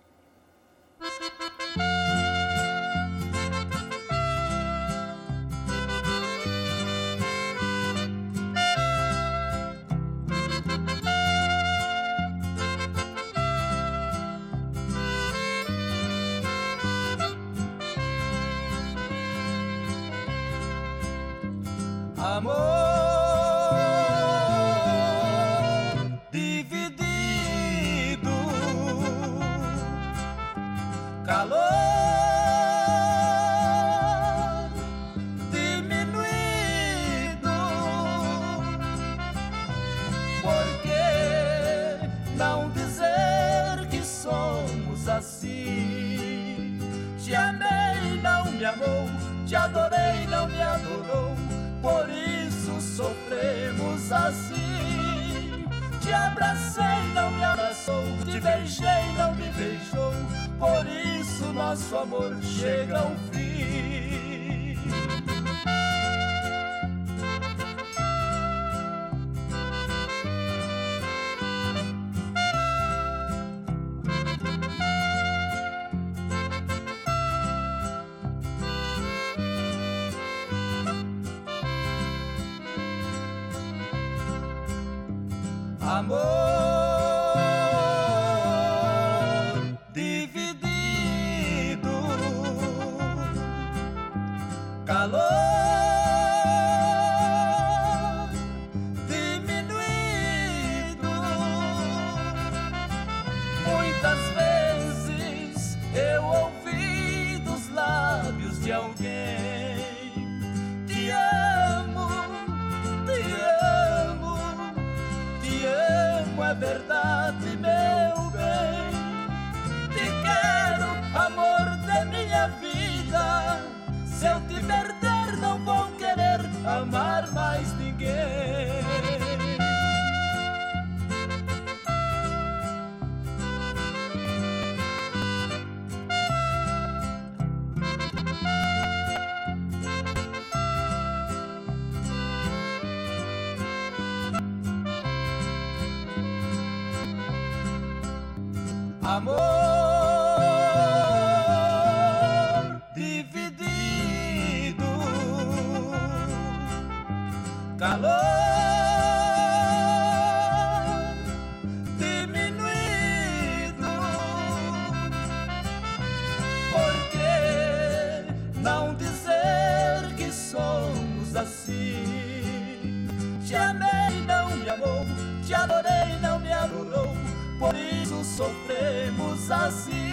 Te amou, te adorei, não me adorou, por isso sofremos assim.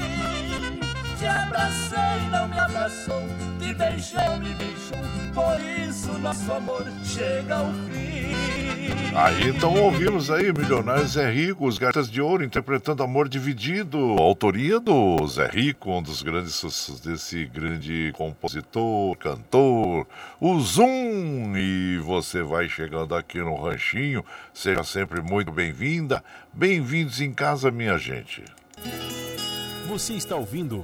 Te abracei, não me abraçou, te beijei, me beijou, por isso nosso amor chega ao fim. Então ouvimos aí Milionários Zé Rico, os Gatas de Ouro, interpretando Amor Dividido, autoria do Zé Rico, um dos grandes sucessos desse grande compositor, cantor, o Zoom. E você vai chegando aqui no Ranchinho, seja sempre muito bem-vinda, bem-vindos em casa, minha gente. Você está ouvindo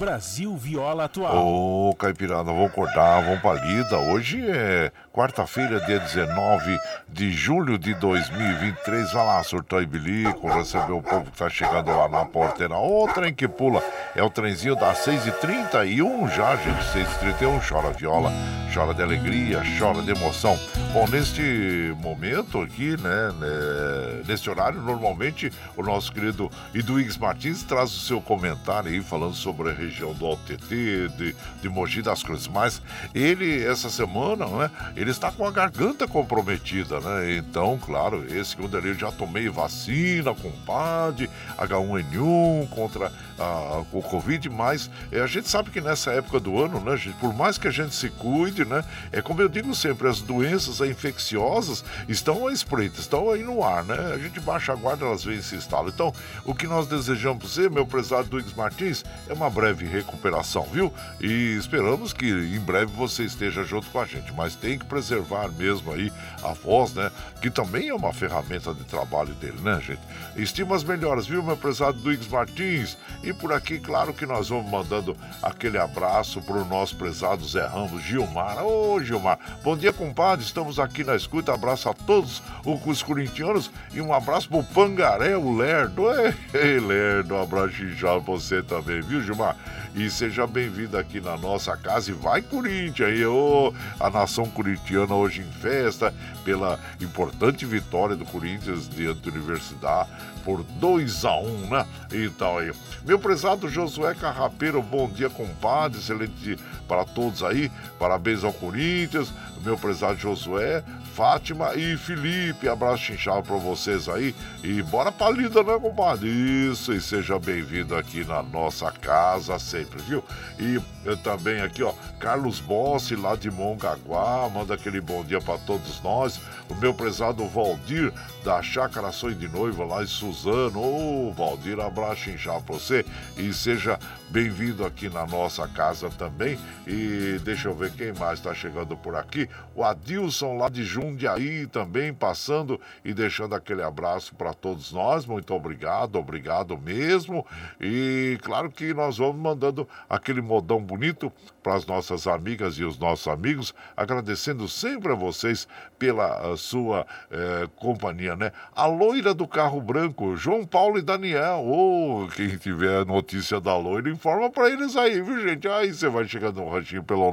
Brasil Viola Atual. Ô, Caipirada, vamos acordar, vamos pra lida. Hoje é quarta-feira, dia 19 de julho de 2023. Vai lá, surtou e bilico, receber o povo que tá chegando lá na porteira. O trem que pula é o trenzinho das 6h31 já, gente. 6h31, chora viola, chora de alegria, chora de emoção. Bom, neste momento aqui, né, né neste horário, normalmente o nosso querido Eduígues Martins traz o seu comentário aí falando sobre a região do OTT, de, de Mogi das Cruzes. Mas ele, essa semana, né, ele está com a garganta comprometida, né? Então, claro, esse segundo ele já tomei vacina, compadre, H1N1 contra a, o Covid, mas é, a gente sabe que nessa época do ano, né, gente, por mais que a gente se cuide, né, é como eu digo sempre, as doenças infecciosas estão à espreita, estão aí no ar, né? A gente baixa a guarda, elas vêm e se instalam. Então, o que nós desejamos você, meu prezado Duígues Martins, é uma breve recuperação, viu? E esperamos que em breve você esteja junto com a gente, mas tem que preservar mesmo aí a voz, né? Que também é uma ferramenta de trabalho dele, né, gente? Estimas melhoras, viu, meu prezado Duígues Martins? E por aqui, claro que nós vamos mandando aquele abraço para o nosso prezado Zé Ramos, Gilmar. Ô, Gilmar, bom dia, compadre. Estamos aqui na escuta. Abraço a todos os corintianos e um abraço pro Pangaré, o Lerdo. [LAUGHS] Ei, Lerdo, um abraço já você também, viu, Gilmar? E seja bem-vindo aqui na nossa casa e vai Corinthians aí, ô, a nação corintiana hoje em festa pela importante vitória do Corinthians diante da Universidade por 2 a 1 um, né? Então aí. Meu prezado Josué Carrapeiro, bom dia, compadre. Excelente para todos aí. Parabéns ao Corinthians. Meu prezado Josué, Fátima e Felipe. Abraço chinchado para vocês aí. E bora pra lida, né, compadre? Isso, e seja bem-vindo aqui na nossa casa sempre, viu? E também aqui, ó, Carlos Bossi, lá de Mongaguá, manda aquele bom dia para todos nós. O meu prezado Valdir, da Chácara Sonho de Noiva, lá em Suzano. Ô, oh, Valdir, abraço inchado pra você e seja bem-vindo aqui na nossa casa também. E deixa eu ver quem mais está chegando por aqui. O Adilson, lá de Jundiaí, também passando e deixando aquele abraço para todos nós. Muito obrigado, obrigado mesmo. E claro que nós vamos mandando aquele modão bonito para as nossas amigas e os nossos amigos, agradecendo sempre a vocês pela sua eh, companhia, né? A loira do carro branco, João Paulo e Daniel. Ou oh, quem tiver notícia da loira, informa para eles aí, viu, gente? Aí você vai chegando no ranchinho pelo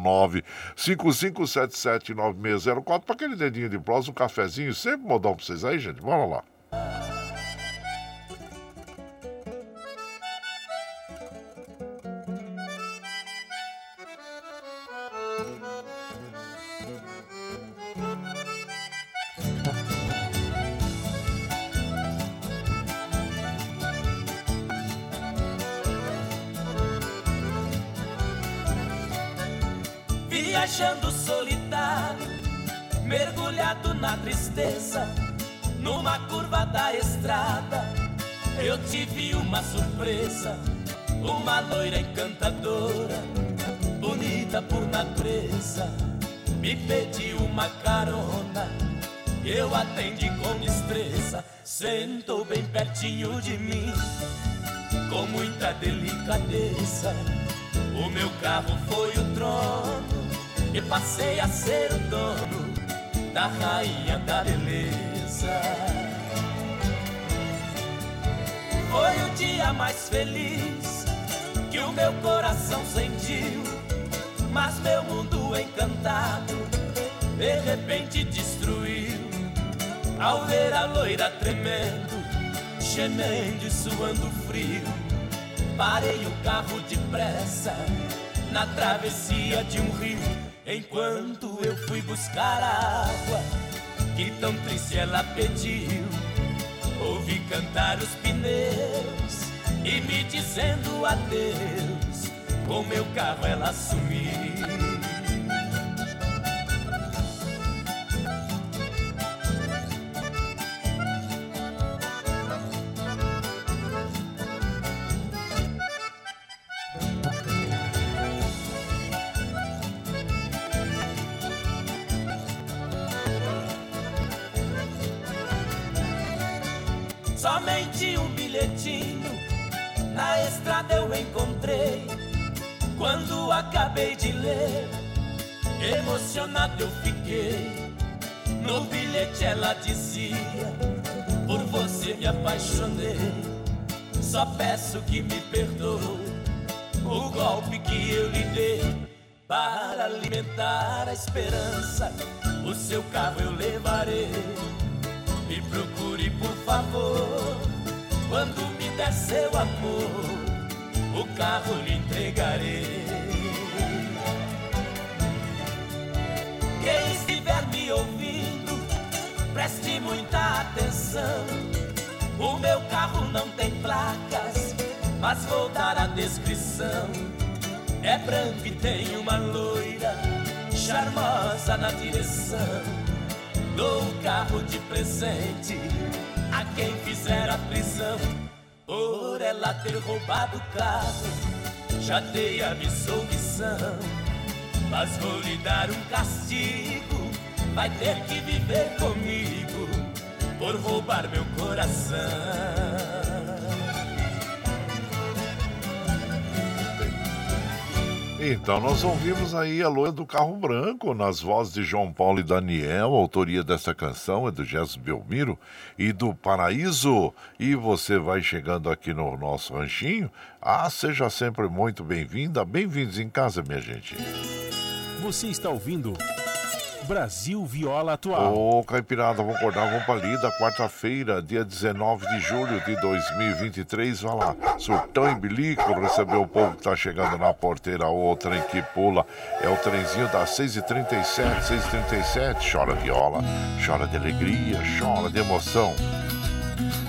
955779604 para aquele dedinho de prosa, um cafezinho, sempre modão para vocês aí, gente. Vamos lá. Viajando solitário, mergulhado na tristeza, numa curva da estrada, eu tive uma surpresa, uma loira encantadora, bonita por natureza, me pediu uma carona, eu atendi com destreza, sentou bem pertinho de mim, com muita delicadeza. O meu carro foi o trono e passei a ser o dono da rainha da beleza. Foi o dia mais feliz que o meu coração sentiu, mas meu mundo encantado de repente destruiu. Ao ver a loira tremendo, gemendo e suando frio, parei o carro depressa na travessia de um rio, enquanto eu fui buscar água que tão triste ela pediu. Ouvi cantar os pneus e me dizendo adeus, com meu carro ela sumiu. Emocionado eu fiquei. No bilhete ela dizia: Por você me apaixonei. Só peço que me perdoe o golpe que eu lhe dei. Para alimentar a esperança, o seu carro eu levarei. Me procure, por favor, quando me der seu amor, o carro lhe entregarei. Quem estiver me ouvindo, preste muita atenção. O meu carro não tem placas, mas vou dar a descrição. É branco e tem uma loira, charmosa na direção. Dou o carro de presente a quem fizer a prisão por ela ter roubado o carro. Já dei a missão, mas vou lhe dar um castigo. Vai ter que viver comigo por roubar meu coração. Então, nós ouvimos aí a loira do carro branco nas vozes de João Paulo e Daniel. A autoria dessa canção é do Gerson Belmiro e do Paraíso. E você vai chegando aqui no nosso ranchinho. Ah, seja sempre muito bem-vinda. Bem-vindos em casa, minha gente. Você está ouvindo Brasil Viola Atual. Ô, Caipirada, vamos acordar, vamos pra lida. Quarta-feira, dia 19 de julho de 2023. Vai lá, surtão e bilico, recebeu o povo que tá chegando na porteira. O trem que pula é o trenzinho das 6h37, 6h37. Chora viola, chora de alegria, chora de emoção.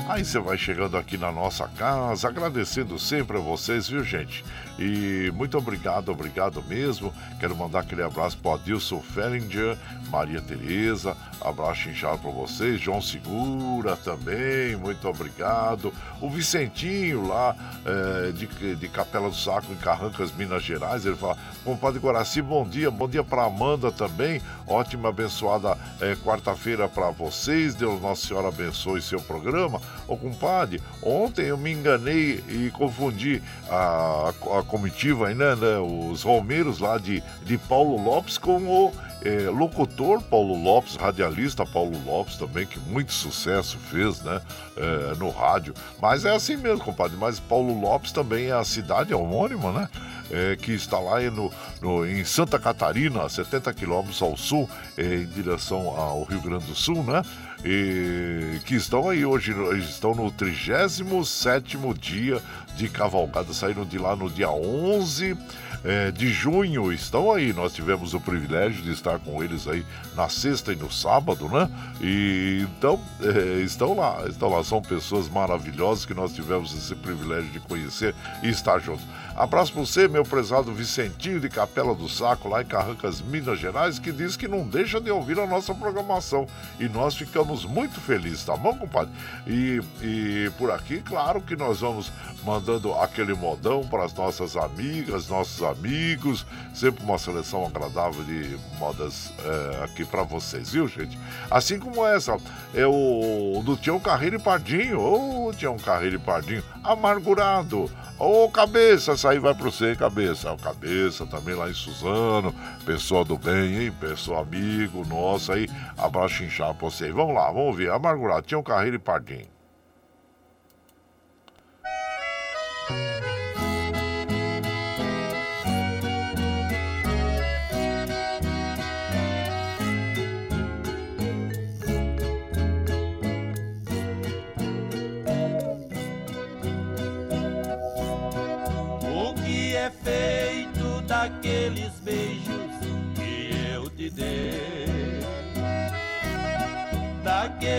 Aí você vai chegando aqui na nossa casa, agradecendo sempre a vocês, viu, gente? E muito obrigado, obrigado mesmo. Quero mandar aquele abraço para Adilson Fellinger, Maria Tereza, abraço inchado para vocês, João Segura também, muito obrigado. O Vicentinho lá é, de, de Capela do Saco, em Carrancas, Minas Gerais, ele fala: Compadre Guaraci, bom dia, bom dia para Amanda também. Ótima, abençoada é, quarta-feira para vocês. Deus Nossa Senhora abençoe seu programa. Ô compadre, ontem eu me enganei e confundi a, a comitiva né, né, os romeiros lá de, de Paulo Lopes com o é, locutor Paulo Lopes, radialista Paulo Lopes também, que muito sucesso fez, né, é, no rádio. Mas é assim mesmo, compadre. Mas Paulo Lopes também é a cidade homônima, né? É, que está lá no, no, em Santa Catarina, 70 quilômetros ao sul, é, em direção ao Rio Grande do Sul, né? E que estão aí hoje, estão no 37 dia de cavalgada, saíram de lá no dia 11 é, de junho estão aí. Nós tivemos o privilégio de estar com eles aí na sexta e no sábado, né? E então é, estão lá, estão lá. São pessoas maravilhosas que nós tivemos esse privilégio de conhecer e estar juntos. Abraço para você, meu prezado Vicentinho de Capela do Saco, lá em Carrancas, Minas Gerais, que diz que não deixa de ouvir a nossa programação. E nós ficamos muito felizes, tá bom, compadre? E, e por aqui, claro que nós vamos mandando aquele modão para as nossas amigas, nossos amigos. Sempre uma seleção agradável de modas é, aqui para vocês, viu, gente? Assim como essa, é o do Tião Carreiro e Pardinho. Ô, oh, Tião Carreiro e Pardinho, amargurado. Ô, oh, cabeça, essa aí vai pro você, cabeça. O cabeça também lá em Suzano. Pessoa do bem, hein? Pessoa amigo nosso aí. Abraço inchado pra você. Vamos lá, vamos ver. Amargurado, um carreiro e pardinho. Bye.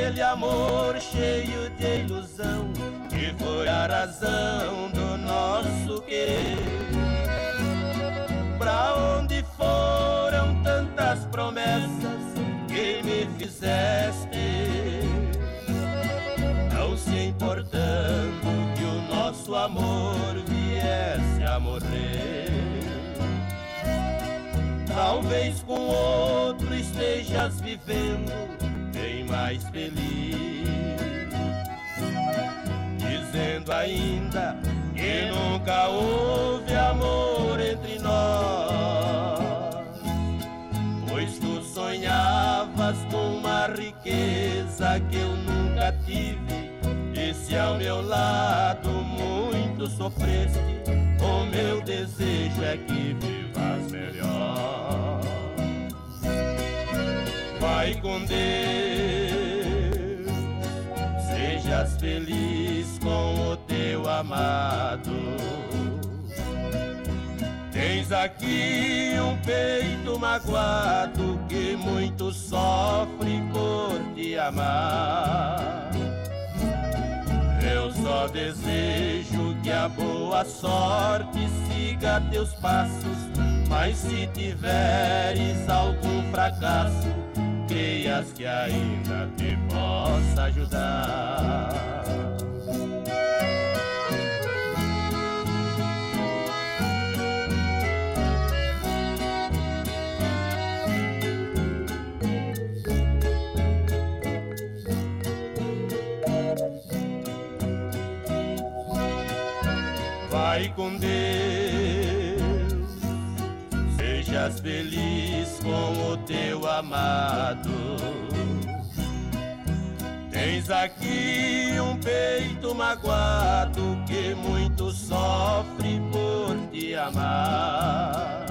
Daquele amor cheio de ilusão que foi a razão do nosso querer. Pra onde foram tantas promessas que me fizeste? Não se importando que o nosso amor viesse a morrer. Talvez com outro estejas vivendo mais feliz, dizendo ainda que nunca houve amor entre nós. Pois tu sonhavas com uma riqueza que eu nunca tive, e se ao meu lado muito sofreste, o meu desejo é que vivas melhor. Vai com Deus, sejas feliz com o teu amado. Tens aqui um peito magoado que muito sofre por te amar. Eu só desejo que a boa sorte siga teus passos, mas se tiveres algum fracasso, que ainda te possa ajudar. Vai com Deus, feliz com o teu amado. Tens aqui um peito magoado que muito sofre por te amar.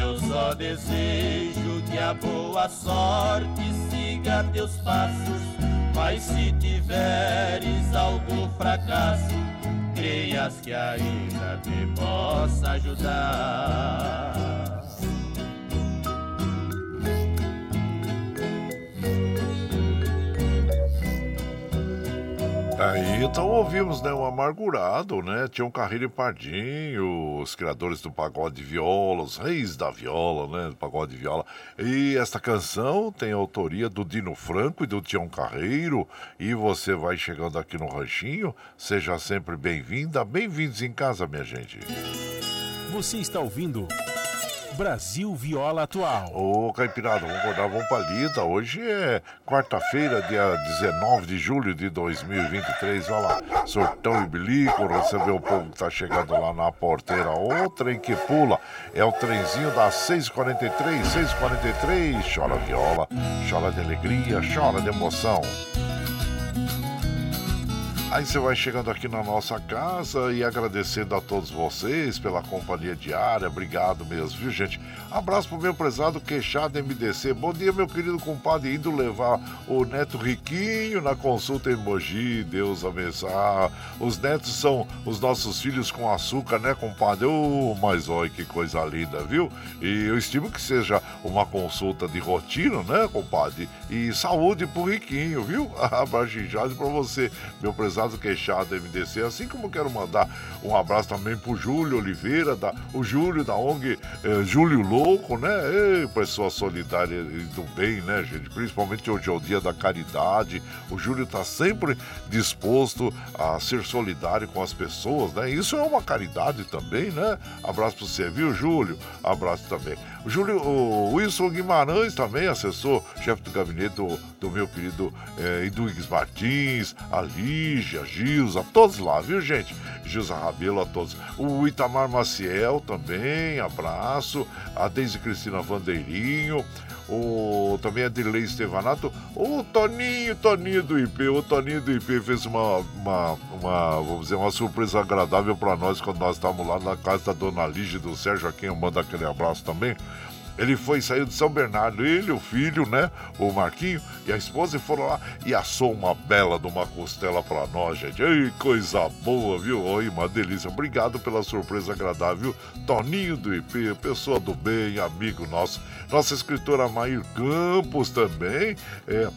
Eu só desejo que a boa sorte siga teus passos, mas se tiveres algum fracasso, creias que ainda te possa ajudar. Aí então ouvimos, né, o Amargurado, né? Um Carreiro e Pardinho, os criadores do pagode de viola, os reis da viola, né? Do pagode de viola. E esta canção tem autoria do Dino Franco e do Tião Carreiro. E você vai chegando aqui no Ranchinho, seja sempre bem-vinda, bem-vindos em casa, minha gente. Você está ouvindo Brasil Viola Atual. Ô, Caipirada, vamos acordar, vamos pra lida. Hoje é quarta-feira, dia 19 de julho de 2023. Olha lá, sortão e bilico, receber o povo que tá chegando lá na porteira. O trem que pula é o trenzinho das 6h43, 6h43. Chora viola, chora de alegria, chora de emoção. Aí você vai chegando aqui na nossa casa e agradecendo a todos vocês pela companhia diária. Obrigado mesmo, viu, gente? Abraço pro meu prezado queixado MDC. Bom dia, meu querido compadre, indo levar o neto Riquinho na consulta em Mogi. Deus abençoe. Ah, os netos são os nossos filhos com açúcar, né, compadre? Oh, mas olha que coisa linda, viu? E eu estimo que seja uma consulta de rotina, né, compadre? E saúde pro Riquinho, viu? [LAUGHS] Abraço pra você, meu prezado Prezado Queixado MDC, assim como quero mandar um abraço também pro Júlio Oliveira, da, o Júlio da ONG eh, Júlio Louco, né? Ei, pessoa solidária e do bem, né, gente? Principalmente hoje é o dia da caridade. O Júlio tá sempre disposto a ser solidário com as pessoas, né? Isso é uma caridade também, né? Abraço pra você, viu, Júlio? Abraço também. O Júlio, o Wilson Guimarães também, assessor, chefe do gabinete do, do meu querido eh, Eduígues Martins, a Lígia, Lígia, Gilza, todos lá, viu, gente? Gilza Rabelo a todos. O Itamar Maciel também, abraço. A Deise Cristina Vandeirinho. O, também a Dirley Estevanato. O Toninho, Toninho do IP. O Toninho do IP fez uma, uma, uma vamos dizer, uma surpresa agradável para nós quando nós estávamos lá na casa da Dona Lígia do Sérgio, a quem eu mando aquele abraço também. Ele foi, saiu de São Bernardo, ele, o filho, né? O Marquinho e a esposa e foram lá e assou uma bela de uma costela pra nós, gente. Ei, coisa boa, viu? Oi, uma delícia. Obrigado pela surpresa agradável. Toninho do IP, pessoa do bem, amigo nosso. Nossa escritora Maír Campos também. É,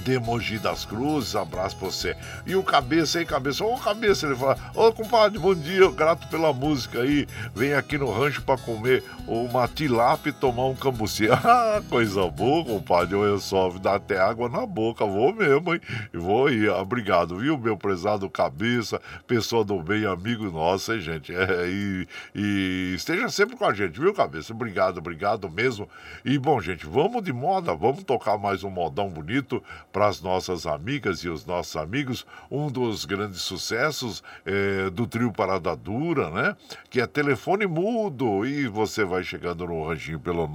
de Mogi das Cruzes, abraço pra você. E o Cabeça aí, Cabeça, ô Cabeça, ele fala, ô compadre, bom dia, grato pela música aí, vem aqui no rancho pra comer uma tilápia e tomar um cambuci. [LAUGHS] Ah, coisa boa, compadre, olha só, dá até água na boca, vou mesmo, hein? E vou aí, obrigado, viu, meu prezado Cabeça, pessoa do bem, amigo nosso, hein, gente? É, e, e esteja sempre com a gente, viu, Cabeça? Obrigado, obrigado mesmo. E, bom, gente, vamos de moda, vamos tocar mais um modão bonito para as nossas amigas e os nossos amigos, um dos grandes sucessos é, do trio Parada Dura, né? Que é Telefone Mudo. E você vai chegando no ranchinho pelo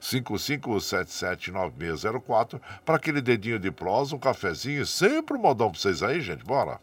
955779604 para aquele dedinho de prosa, um cafezinho, sempre um modão para vocês aí, gente. Bora!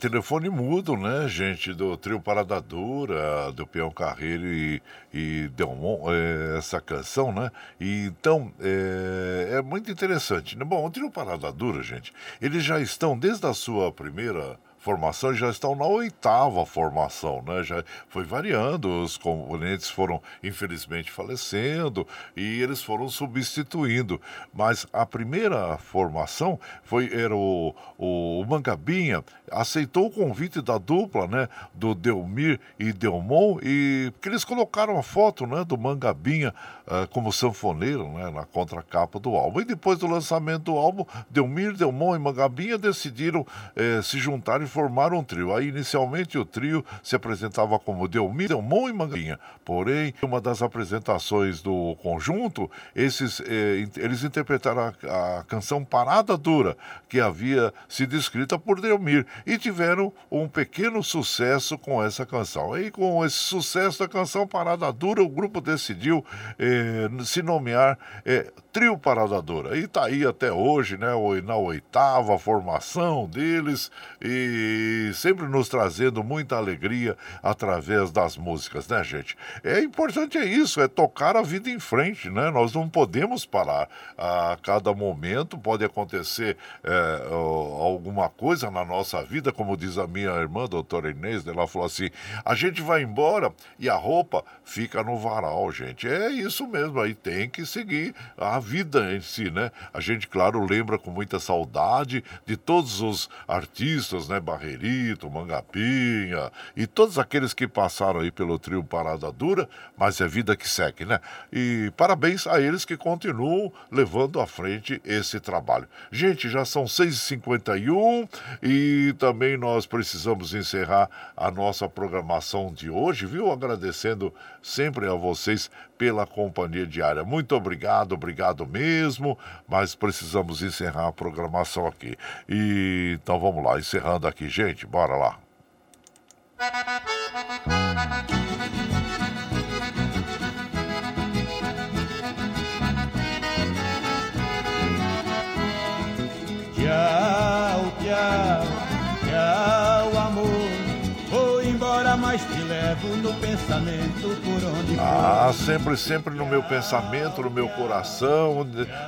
Telefone mudo, né, gente, do trio Parada Dura, do Peão Carreiro e, e Delmont, é, essa canção, né? E, então, é, é muito interessante. Né? Bom, o trio Parada Dura, gente, eles já estão desde a sua primeira formação já estão na oitava formação, né? Já foi variando, os componentes foram infelizmente falecendo e eles foram substituindo. Mas a primeira formação foi era o, o, Mangabinha aceitou o convite da dupla, né, do Delmir e Delmon e que eles colocaram a foto, né, do Mangabinha uh, como sanfoneiro, né, na contracapa do álbum. E depois do lançamento do álbum, Delmir, Delmon e Mangabinha decidiram eh, se juntar e formar um trio. Aí, inicialmente, o trio se apresentava como Delmir, Delmon e Mangabinha. Porém, uma das apresentações do conjunto, esses, eh, eles interpretaram a, a canção Parada Dura, que havia sido escrita por Delmir, e tiveram um pequeno sucesso com essa canção. E com esse sucesso da canção Parada Dura, o grupo decidiu eh, se nomear eh, Trio Parada Dura. E está aí até hoje, né, na oitava formação deles, e sempre nos trazendo muita alegria através das músicas, né, gente? É importante é isso, é tocar a vida em frente, né? Nós não podemos parar. A cada momento pode acontecer é, alguma coisa na nossa vida, como diz a minha irmã, doutora Inês, ela falou assim: a gente vai embora e a roupa fica no varal, gente. É isso mesmo, aí tem que seguir a vida em si, né? A gente, claro, lembra com muita saudade de todos os artistas, né? Barrerito, Mangapinha e todos aqueles que passaram aí pelo trio Parada Dura, mas é vida que segue, né? E parabéns a eles que continuam levando à frente esse trabalho. Gente, já são 6h51 e também nós precisamos encerrar a nossa programação de hoje, viu? Agradecendo sempre a vocês pela companhia diária. Muito obrigado, obrigado mesmo, mas precisamos encerrar a programação aqui. E então vamos lá, encerrando aqui, gente, bora lá. Tchau, tchau, tchau, amor. Vou embora, mas te levo no pensamento por onde for. Ah, sempre, sempre no meu pensamento, no meu coração,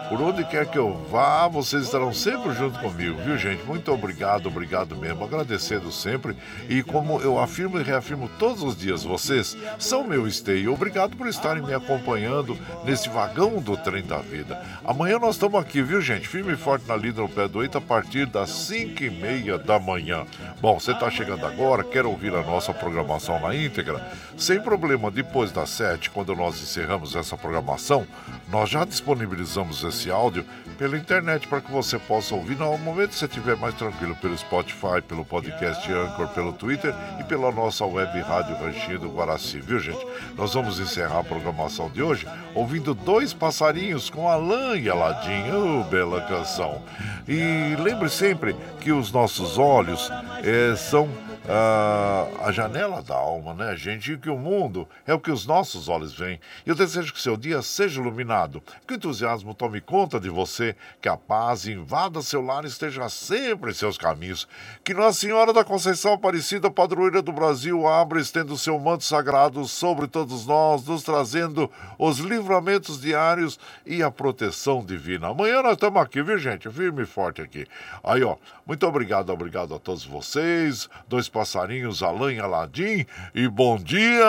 por onde quer que eu vá, vocês estarão sempre junto comigo, viu, gente? Muito obrigado, obrigado mesmo, agradecendo sempre. E como eu afirmo e reafirmo todos os dias, vocês são meu esteio. Obrigado por estarem me acompanhando nesse vagão do trem da vida. Amanhã nós estamos aqui, viu, gente? Firme e forte na lida no pé do oito a partir das cinco e meia da manhã. Bom, você está chegando agora, quer ouvir a nossa programação na íntegra? Sem problema, depois das sete, quando nós encerramos essa programação, nós já disponibilizamos esse áudio pela internet para que você possa ouvir no momento que você estiver mais tranquilo, pelo Spotify, pelo podcast Anchor, pelo Twitter e pela nossa web rádio Ranchinho do Guaraci, viu gente? Nós vamos encerrar a programação de hoje ouvindo dois passarinhos com Alain e Aladim, oh, bela canção. E lembre sempre que os nossos olhos eh, são ah, a janela da alma, né, gente? E que o mundo é o que os nossos olhos veem. E eu desejo que seu dia seja iluminado, que o entusiasmo tome conta de você, que a paz invada seu lar e esteja sempre em seus caminhos. Que Nossa Senhora da Conceição Aparecida, padroeira do Brasil, abra e estenda o seu manto sagrado sobre todos nós, nos trazendo os livramentos diários e a proteção divina. Amanhã nós estamos aqui, viu, gente? Firme e forte aqui. Aí, ó, muito obrigado, obrigado a todos vocês. Dois passarinhos, Alain Aladim. E bom dia!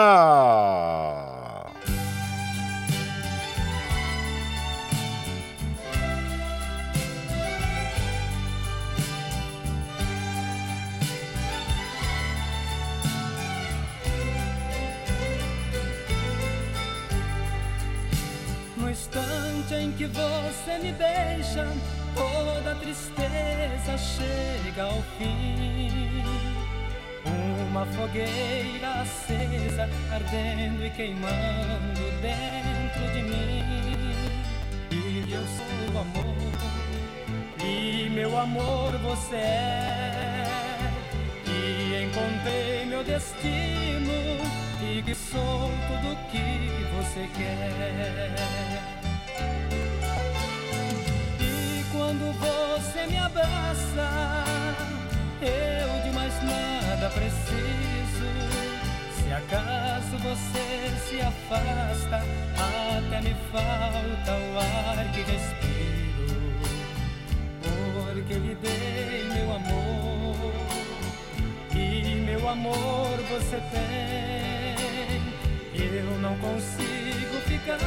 Instante em que você me beija, toda tristeza chega ao fim. Uma fogueira acesa, ardendo e queimando dentro de mim. E eu sou o amor, e meu amor você é. E encontrei meu destino, e que sou tudo que você quer. E quando você me abraça, eu de mais nada preciso. Se acaso você se afasta, até me falta o ar que respiro. Porque lhe dei meu amor, e meu amor você tem. Eu não consigo ficar,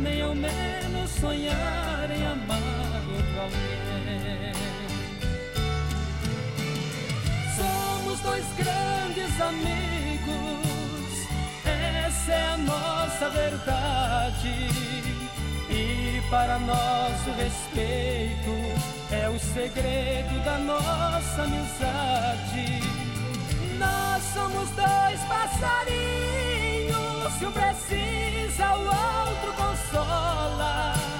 nem ao menos sonhar em amar outro alguém. Somos dois grandes amigos, essa é a nossa verdade. E para nosso respeito é o segredo da nossa amizade. Nós somos dois passarinhos, se um precisa, o outro consola.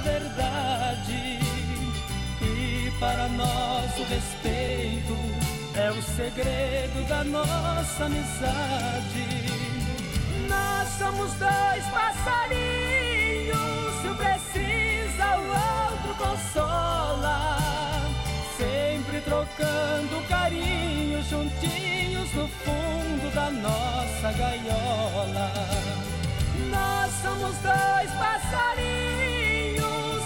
Verdade. E para nosso respeito é o segredo da nossa amizade. Nós somos dois passarinhos, se um precisa, o outro consola. Sempre trocando carinho, juntinhos no fundo da nossa gaiola. Nós somos dois passarinhos,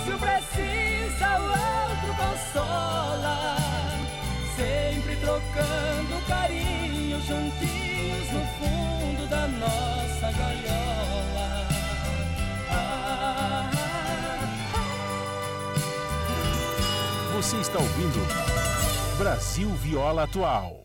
um precisa, o outro consola. Sempre trocando carinho, juntinhos no fundo da nossa gaiola. Ah, Você está ouvindo Brasil Viola Atual.